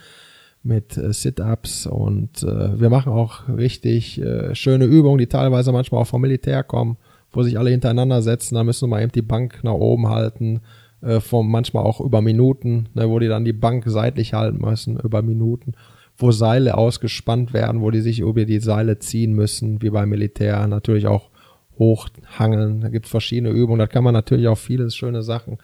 mit äh, Sit-ups und äh, wir machen auch richtig äh, schöne Übungen, die teilweise manchmal auch vom Militär kommen, wo sich alle hintereinander setzen, da müssen wir mal eben die Bank nach oben halten, äh, vom, manchmal auch über Minuten, ne, wo die dann die Bank seitlich halten müssen, über Minuten wo Seile ausgespannt werden, wo die sich über die Seile ziehen müssen, wie beim Militär, natürlich auch hochhangeln. Da gibt es verschiedene Übungen. Da kann man natürlich auch viele schöne Sachen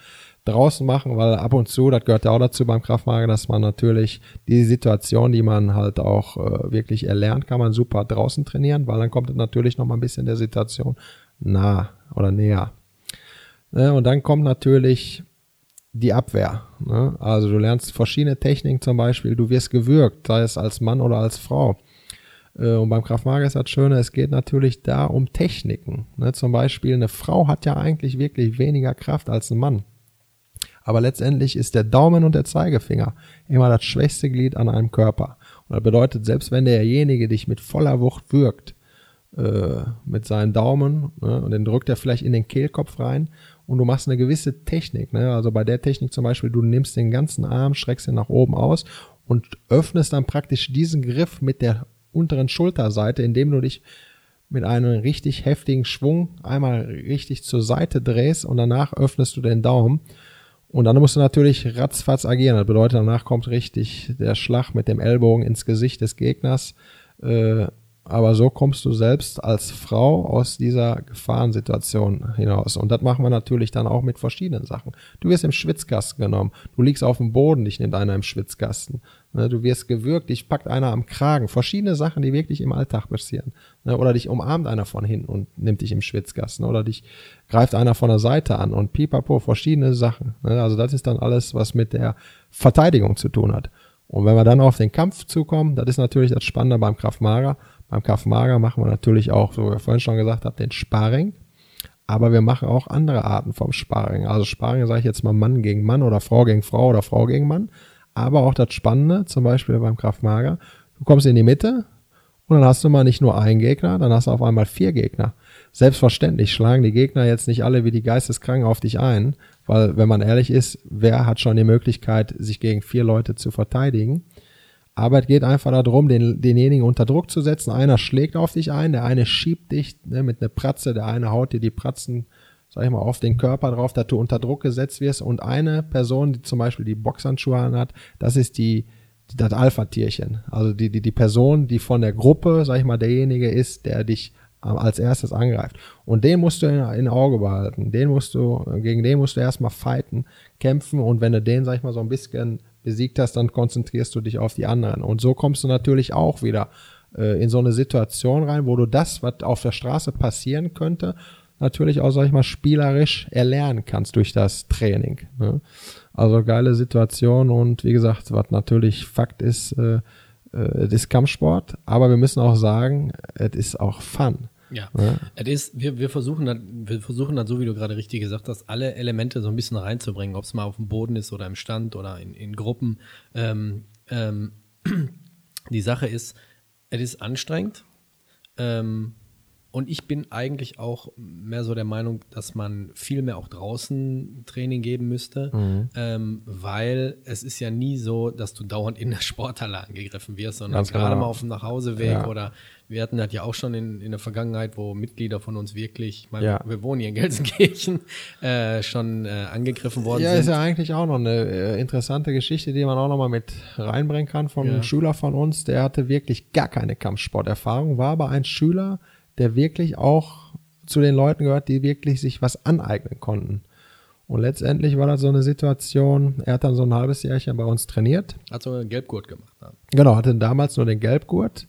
draußen machen, weil ab und zu, das gehört ja auch dazu beim Kraftmagen, dass man natürlich die Situation, die man halt auch äh, wirklich erlernt, kann man super draußen trainieren, weil dann kommt es natürlich noch mal ein bisschen der Situation nah oder näher. Ne, und dann kommt natürlich die Abwehr. Ne? Also du lernst verschiedene Techniken zum Beispiel, du wirst gewürgt, sei es als Mann oder als Frau. Äh, und beim Kraftmager ist das Schöne, es geht natürlich da um Techniken. Ne? Zum Beispiel, eine Frau hat ja eigentlich wirklich weniger Kraft als ein Mann. Aber letztendlich ist der Daumen und der Zeigefinger immer das schwächste Glied an einem Körper. Und das bedeutet, selbst wenn derjenige dich mit voller Wucht wirkt, äh, mit seinen Daumen, ne, und den drückt er vielleicht in den Kehlkopf rein und du machst eine gewisse Technik. Ne? Also bei der Technik zum Beispiel, du nimmst den ganzen Arm, streckst ihn nach oben aus und öffnest dann praktisch diesen Griff mit der unteren Schulterseite, indem du dich mit einem richtig heftigen Schwung einmal richtig zur Seite drehst und danach öffnest du den Daumen. Und dann musst du natürlich ratzfatz agieren. Das bedeutet, danach kommt richtig der Schlag mit dem Ellbogen ins Gesicht des Gegners. Äh, aber so kommst du selbst als Frau aus dieser Gefahrensituation hinaus. Und das machen wir natürlich dann auch mit verschiedenen Sachen. Du wirst im Schwitzkasten genommen. Du liegst auf dem Boden, dich nimmt einer im Schwitzkasten. Ne, du wirst gewürgt, dich packt einer am Kragen. Verschiedene Sachen, die wirklich im Alltag passieren. Ne, oder dich umarmt einer von hinten und nimmt dich im Schwitzkasten. Oder dich greift einer von der Seite an und pipapo, verschiedene Sachen. Ne, also das ist dann alles, was mit der Verteidigung zu tun hat. Und wenn wir dann auf den Kampf zukommen, das ist natürlich das Spannende beim Kraftmager. Beim Kaffmager machen wir natürlich auch, so wie ich vorhin schon gesagt habe, den Sparring. Aber wir machen auch andere Arten vom Sparring. Also Sparring sage ich jetzt mal Mann gegen Mann oder Frau gegen Frau oder Frau gegen Mann. Aber auch das Spannende, zum Beispiel beim Kraftmager, du kommst in die Mitte und dann hast du mal nicht nur einen Gegner, dann hast du auf einmal vier Gegner. Selbstverständlich schlagen die Gegner jetzt nicht alle wie die Geisteskranken auf dich ein, weil wenn man ehrlich ist, wer hat schon die Möglichkeit, sich gegen vier Leute zu verteidigen? Aber es geht einfach darum, den, denjenigen unter Druck zu setzen. Einer schlägt auf dich ein, der eine schiebt dich ne, mit einer Pratze, der eine haut dir die Pratzen, sag ich mal, auf den Körper drauf, dass du unter Druck gesetzt wirst. Und eine Person, die zum Beispiel die Boxhandschuhe anhat, das ist die, das Alpha-Tierchen. Also die, die, die Person, die von der Gruppe, sag ich mal, derjenige ist, der dich als erstes angreift. Und den musst du in, in Auge behalten. Den musst du, gegen den musst du erstmal fighten, kämpfen. Und wenn du den, sag ich mal, so ein bisschen besiegt hast, dann konzentrierst du dich auf die anderen. Und so kommst du natürlich auch wieder äh, in so eine Situation rein, wo du das, was auf der Straße passieren könnte, natürlich auch, sag ich mal, spielerisch erlernen kannst durch das Training. Ne? Also geile Situation und wie gesagt, was natürlich Fakt ist, äh, äh, es ist Kampfsport, aber wir müssen auch sagen, es ist auch Fun. Ja, ja. Es ist, wir, wir versuchen dann, wir versuchen dann, so wie du gerade richtig gesagt hast, alle Elemente so ein bisschen reinzubringen, ob es mal auf dem Boden ist oder im Stand oder in, in Gruppen. Ähm, ähm, die Sache ist, es ist anstrengend. Ähm, und ich bin eigentlich auch mehr so der Meinung, dass man viel mehr auch draußen Training geben müsste, mhm. ähm, weil es ist ja nie so, dass du dauernd in der Sporthalle angegriffen wirst, sondern Ganz gerade genau. mal auf dem Nachhauseweg ja. oder wir hatten das ja auch schon in, in der Vergangenheit, wo Mitglieder von uns wirklich, ich meine, ja. wir wohnen hier in Gelsenkirchen, äh, schon äh, angegriffen worden ja, sind. Ja, ist ja eigentlich auch noch eine äh, interessante Geschichte, die man auch noch mal mit reinbringen kann von einem Schüler von uns, der hatte wirklich gar keine Kampfsporterfahrung, war aber ein Schüler, der wirklich auch zu den Leuten gehört, die wirklich sich was aneignen konnten. Und letztendlich war das so eine Situation, er hat dann so ein halbes Jährchen bei uns trainiert. Hat so einen Gelbgurt gemacht. Ja. Genau, hatte damals nur den Gelbgurt.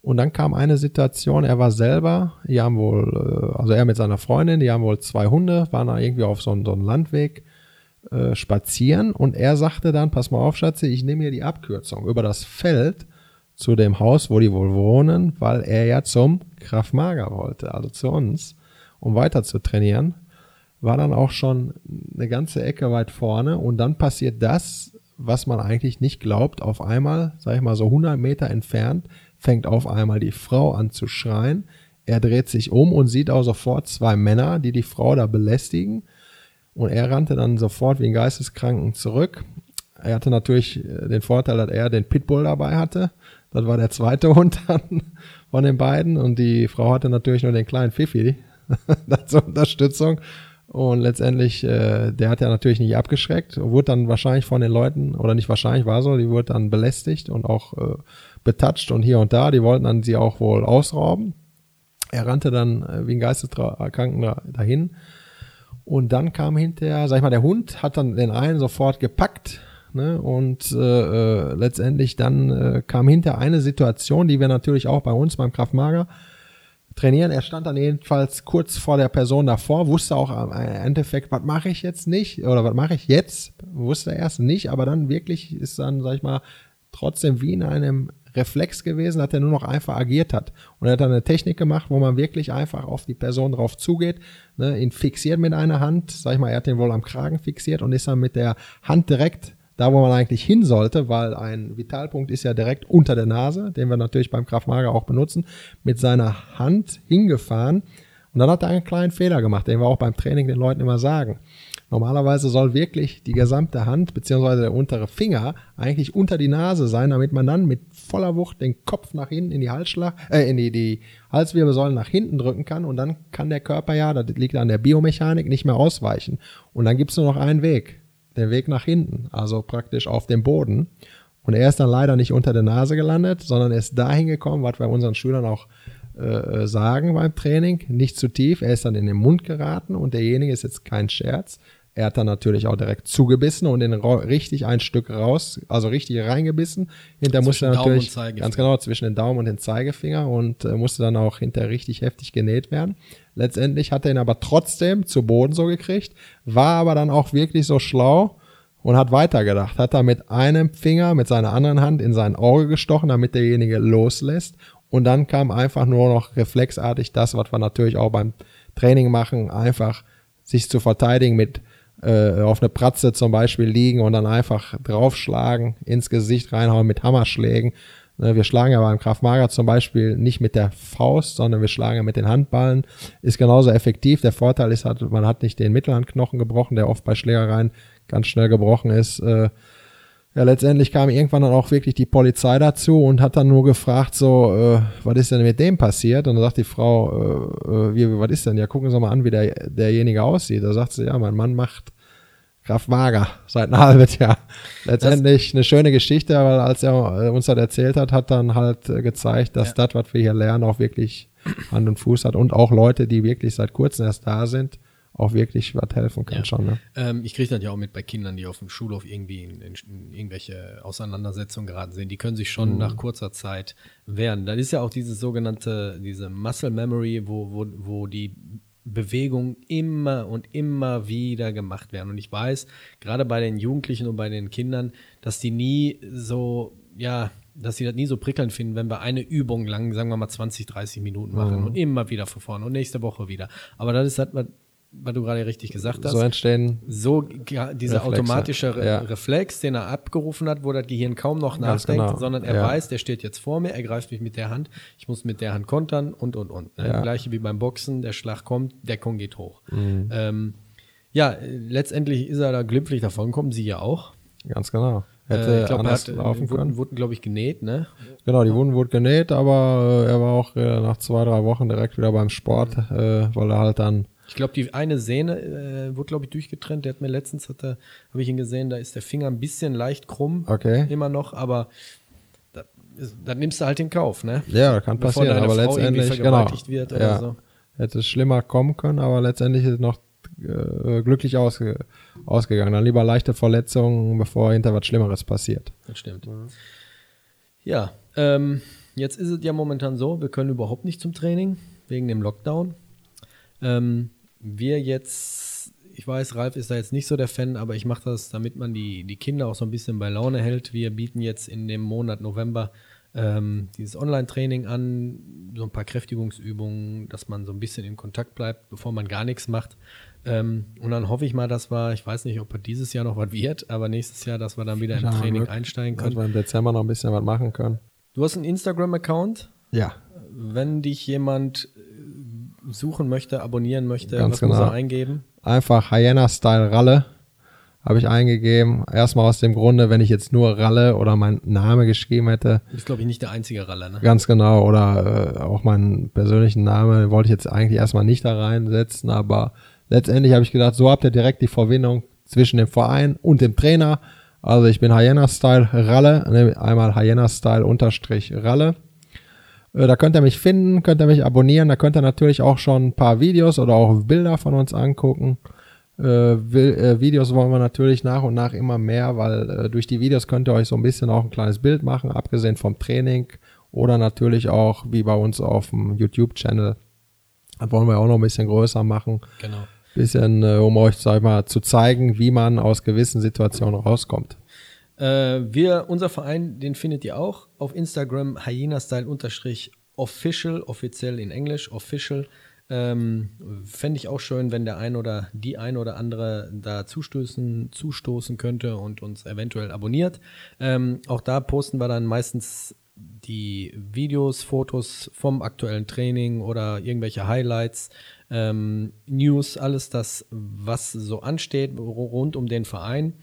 Und dann kam eine Situation, er war selber, die haben wohl, äh, also er mit seiner Freundin, die haben wohl zwei Hunde, waren da irgendwie auf so, einem, so einem Landweg äh, spazieren und er sagte dann, pass mal auf, Schatze, ich nehme hier die Abkürzung über das Feld zu dem Haus, wo die wohl wohnen, weil er ja zum Kraftmager wollte, also zu uns, um weiter zu trainieren. war dann auch schon eine ganze Ecke weit vorne und dann passiert das, was man eigentlich nicht glaubt. Auf einmal, sag ich mal so 100 Meter entfernt, fängt auf einmal die Frau an zu schreien. Er dreht sich um und sieht auch sofort zwei Männer, die die Frau da belästigen. Und er rannte dann sofort wie ein Geisteskranken zurück. Er hatte natürlich den Vorteil, dass er den Pitbull dabei hatte. Das war der zweite Hund dann von den beiden. Und die Frau hatte natürlich nur den kleinen Fifi zur Unterstützung. Und letztendlich, äh, der hat ja natürlich nicht abgeschreckt, wurde dann wahrscheinlich von den Leuten, oder nicht wahrscheinlich, war so, die wurde dann belästigt und auch äh, betatscht und hier und da. Die wollten dann sie auch wohl ausrauben. Er rannte dann äh, wie ein Geisteskranken dahin. Und dann kam hinterher, sag ich mal, der Hund hat dann den einen sofort gepackt. Ne, und äh, äh, letztendlich dann äh, kam hinter eine Situation, die wir natürlich auch bei uns beim Kraftmager trainieren. Er stand dann jedenfalls kurz vor der Person davor, wusste auch im Endeffekt, was mache ich jetzt nicht oder was mache ich jetzt, wusste er erst nicht, aber dann wirklich ist dann, sag ich mal, trotzdem wie in einem Reflex gewesen, dass er nur noch einfach agiert hat. Und er hat dann eine Technik gemacht, wo man wirklich einfach auf die Person drauf zugeht, ne, ihn fixiert mit einer Hand, sag ich mal, er hat den wohl am Kragen fixiert und ist dann mit der Hand direkt da, wo man eigentlich hin sollte, weil ein Vitalpunkt ist ja direkt unter der Nase, den wir natürlich beim Kraftmager auch benutzen, mit seiner Hand hingefahren. Und dann hat er einen kleinen Fehler gemacht, den wir auch beim Training den Leuten immer sagen. Normalerweise soll wirklich die gesamte Hand beziehungsweise der untere Finger eigentlich unter die Nase sein, damit man dann mit voller Wucht den Kopf nach hinten in die Halsschlag, äh, in die, die Halswirbelsäule nach hinten drücken kann und dann kann der Körper ja, das liegt an der Biomechanik, nicht mehr ausweichen. Und dann gibt's nur noch einen Weg den Weg nach hinten, also praktisch auf dem Boden. Und er ist dann leider nicht unter der Nase gelandet, sondern er ist dahin gekommen, was wir unseren Schülern auch äh, sagen beim Training, nicht zu tief. Er ist dann in den Mund geraten und derjenige ist jetzt kein Scherz. Er hat dann natürlich auch direkt zugebissen und den richtig ein Stück raus, also richtig reingebissen. Hinter musste er natürlich ganz genau zwischen den Daumen und den Zeigefinger und äh, musste dann auch hinter richtig heftig genäht werden. Letztendlich hat er ihn aber trotzdem zu Boden so gekriegt, war aber dann auch wirklich so schlau und hat weitergedacht. Hat er mit einem Finger, mit seiner anderen Hand in sein Auge gestochen, damit derjenige loslässt. Und dann kam einfach nur noch reflexartig das, was wir natürlich auch beim Training machen, einfach sich zu verteidigen mit äh, auf eine Pratze zum Beispiel liegen und dann einfach draufschlagen, ins Gesicht reinhauen mit Hammerschlägen. Ne, wir schlagen ja beim Kraftmager zum Beispiel nicht mit der Faust, sondern wir schlagen ja mit den Handballen. Ist genauso effektiv. Der Vorteil ist halt, man hat nicht den Mittelhandknochen gebrochen, der oft bei Schlägereien ganz schnell gebrochen ist. Ja, letztendlich kam irgendwann dann auch wirklich die Polizei dazu und hat dann nur gefragt, so, äh, was ist denn mit dem passiert? Und dann sagt die Frau, äh, äh, wie, was ist denn? Ja, gucken Sie mal an, wie der, derjenige aussieht. Da sagt sie, ja, mein Mann macht Kraftmager seit einem halben Jahr. Letztendlich das, eine schöne Geschichte, weil als er äh, uns das erzählt hat, hat dann halt äh, gezeigt, dass ja. das, was wir hier lernen, auch wirklich Hand und Fuß hat und auch Leute, die wirklich seit kurzem erst da sind, auch wirklich was helfen kann ja. schon. Ne? Ähm, ich kriege das ja auch mit bei Kindern, die auf dem Schulhof irgendwie in, in, in irgendwelche Auseinandersetzungen geraten sind. Die können sich schon mhm. nach kurzer Zeit wehren. Dann ist ja auch dieses sogenannte, diese Muscle Memory, wo, wo, wo die Bewegungen immer und immer wieder gemacht werden. Und ich weiß, gerade bei den Jugendlichen und bei den Kindern, dass die nie so, ja, dass sie das nie so prickelnd finden, wenn wir eine Übung lang, sagen wir mal 20, 30 Minuten machen mhm. und immer wieder von vorne und nächste Woche wieder. Aber das ist halt, was du gerade richtig gesagt hast. So entstehen. So, ja, dieser Reflexe. automatische Re ja. Reflex, den er abgerufen hat, wo das Gehirn kaum noch nachdenkt, genau. sondern er ja. weiß, der steht jetzt vor mir, er greift mich mit der Hand, ich muss mit der Hand kontern und, und, und. Ne? Gleiche wie beim Boxen, der Schlag kommt, der Kong geht hoch. Mhm. Ähm, ja, letztendlich ist er da glimpflich davon gekommen, sie ja auch. Ganz genau. Hätte äh, ich glaube, er hat, laufen wurden, wurden glaube ich, genäht, ne? Genau, die Wunden wurden genäht, aber äh, er war auch äh, nach zwei, drei Wochen direkt wieder beim Sport, äh, weil er halt dann ich glaube, die eine Sehne äh, wurde, glaube ich, durchgetrennt. Der hat mir letztens, habe ich ihn gesehen, da ist der Finger ein bisschen leicht krumm. Okay. Immer noch, aber da, dann nimmst du halt den Kauf, ne? Ja, kann Bevor passieren, aber Frau letztendlich, genau. Wird oder ja. so. Hätte es schlimmer kommen können, aber letztendlich ist es noch äh, glücklich ausge, ausgegangen. Dann lieber leichte Verletzungen, bevor hinter was Schlimmeres passiert. Das stimmt. Mhm. Ja, ähm, jetzt ist es ja momentan so, wir können überhaupt nicht zum Training wegen dem Lockdown. Ähm, wir jetzt, ich weiß, Ralf ist da jetzt nicht so der Fan, aber ich mache das, damit man die, die Kinder auch so ein bisschen bei Laune hält. Wir bieten jetzt in dem Monat November ähm, dieses Online-Training an, so ein paar Kräftigungsübungen, dass man so ein bisschen in Kontakt bleibt, bevor man gar nichts macht. Ähm, und dann hoffe ich mal, dass wir, ich weiß nicht, ob dieses Jahr noch was wird, aber nächstes Jahr, dass wir dann wieder im Training Glück. einsteigen Dass können. wir im Dezember noch ein bisschen was machen können. Du hast einen Instagram-Account. Ja. Wenn dich jemand suchen möchte, abonnieren möchte, Ganz was muss genau. er eingeben? Einfach Hyena-Style Ralle habe ich eingegeben. Erstmal aus dem Grunde, wenn ich jetzt nur Ralle oder mein Name geschrieben hätte, Du bist, glaube ich, nicht der einzige Raller, ne? ganz genau, oder äh, auch meinen persönlichen Namen wollte ich jetzt eigentlich erstmal nicht da reinsetzen, aber letztendlich habe ich gedacht, so habt ihr direkt die Verbindung zwischen dem Verein und dem Trainer. Also ich bin Hyena-Style Ralle, ne, einmal Hyena-Style unterstrich Ralle. Äh, Da könnt ihr mich finden, könnt ihr mich abonnieren, da könnt ihr natürlich auch schon ein paar Videos oder auch Bilder von uns angucken. Äh, äh, Videos wollen wir natürlich nach und nach immer mehr, weil durch die Videos könnt ihr euch so ein bisschen auch ein kleines Bild machen, abgesehen vom Training oder natürlich auch wie bei uns auf dem YouTube-Channel. Das wollen wir auch noch ein bisschen größer machen. Genau. Bisschen, um euch, sag ich mal, zu zeigen, wie man aus gewissen Situationen rauskommt. Äh, wir, unser Verein, den findet ihr auch auf Instagram, hyena-style-official, offiziell in Englisch, official. Ähm, Fände ich auch schön, wenn der ein oder die ein oder andere da zustoßen, zustoßen könnte und uns eventuell abonniert. Ähm, auch da posten wir dann meistens die Videos, Fotos vom aktuellen Training oder irgendwelche Highlights, ähm, News, alles das, was so ansteht rund um den Verein.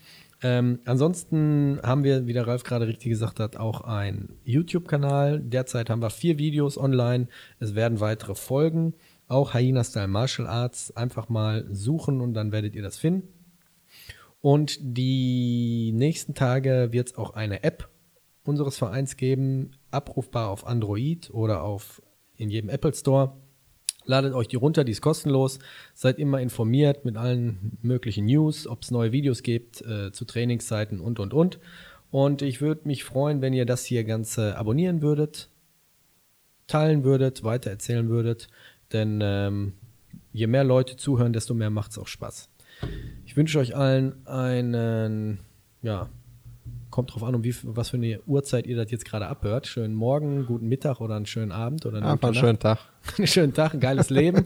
Ähm, ansonsten haben wir, wie der Ralf gerade richtig gesagt hat, auch einen YouTube-Kanal. Derzeit haben wir vier Videos online. Es werden weitere folgen. Auch Hyena Style Martial Arts. Einfach mal suchen und dann werdet ihr das finden. Und die nächsten Tage wird es auch eine App unseres Vereins geben, abrufbar auf Android oder auf in jedem Apple Store. Ladet euch die runter, die ist kostenlos. Seid immer informiert mit allen möglichen News, ob es neue Videos gibt äh, zu Trainingszeiten und und und. Und ich würde mich freuen, wenn ihr das hier Ganze abonnieren würdet, teilen würdet, weitererzählen würdet. Denn ähm, je mehr Leute zuhören, desto mehr macht es auch Spaß. Ich wünsche euch allen einen, ja, kommt drauf an, um wie, was für eine Uhrzeit ihr das jetzt gerade abhört. Schönen Morgen, guten Mittag oder einen schönen Abend oder eine Einfach einen schönen Tag. Einen schönen Tag, ein geiles Leben.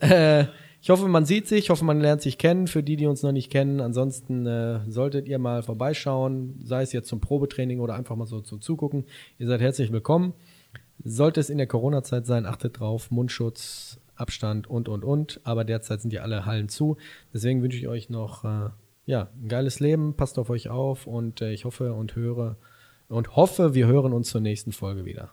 äh, ich hoffe, man sieht sich, ich hoffe, man lernt sich kennen, für die, die uns noch nicht kennen. Ansonsten äh, solltet ihr mal vorbeischauen, sei es jetzt zum Probetraining oder einfach mal so zum Zugucken. Ihr seid herzlich willkommen. Sollte es in der Corona-Zeit sein, achtet drauf, Mundschutz, Abstand und, und, und. Aber derzeit sind ja alle Hallen zu. Deswegen wünsche ich euch noch äh, ja, ein geiles Leben. Passt auf euch auf und äh, ich hoffe und höre und hoffe, wir hören uns zur nächsten Folge wieder.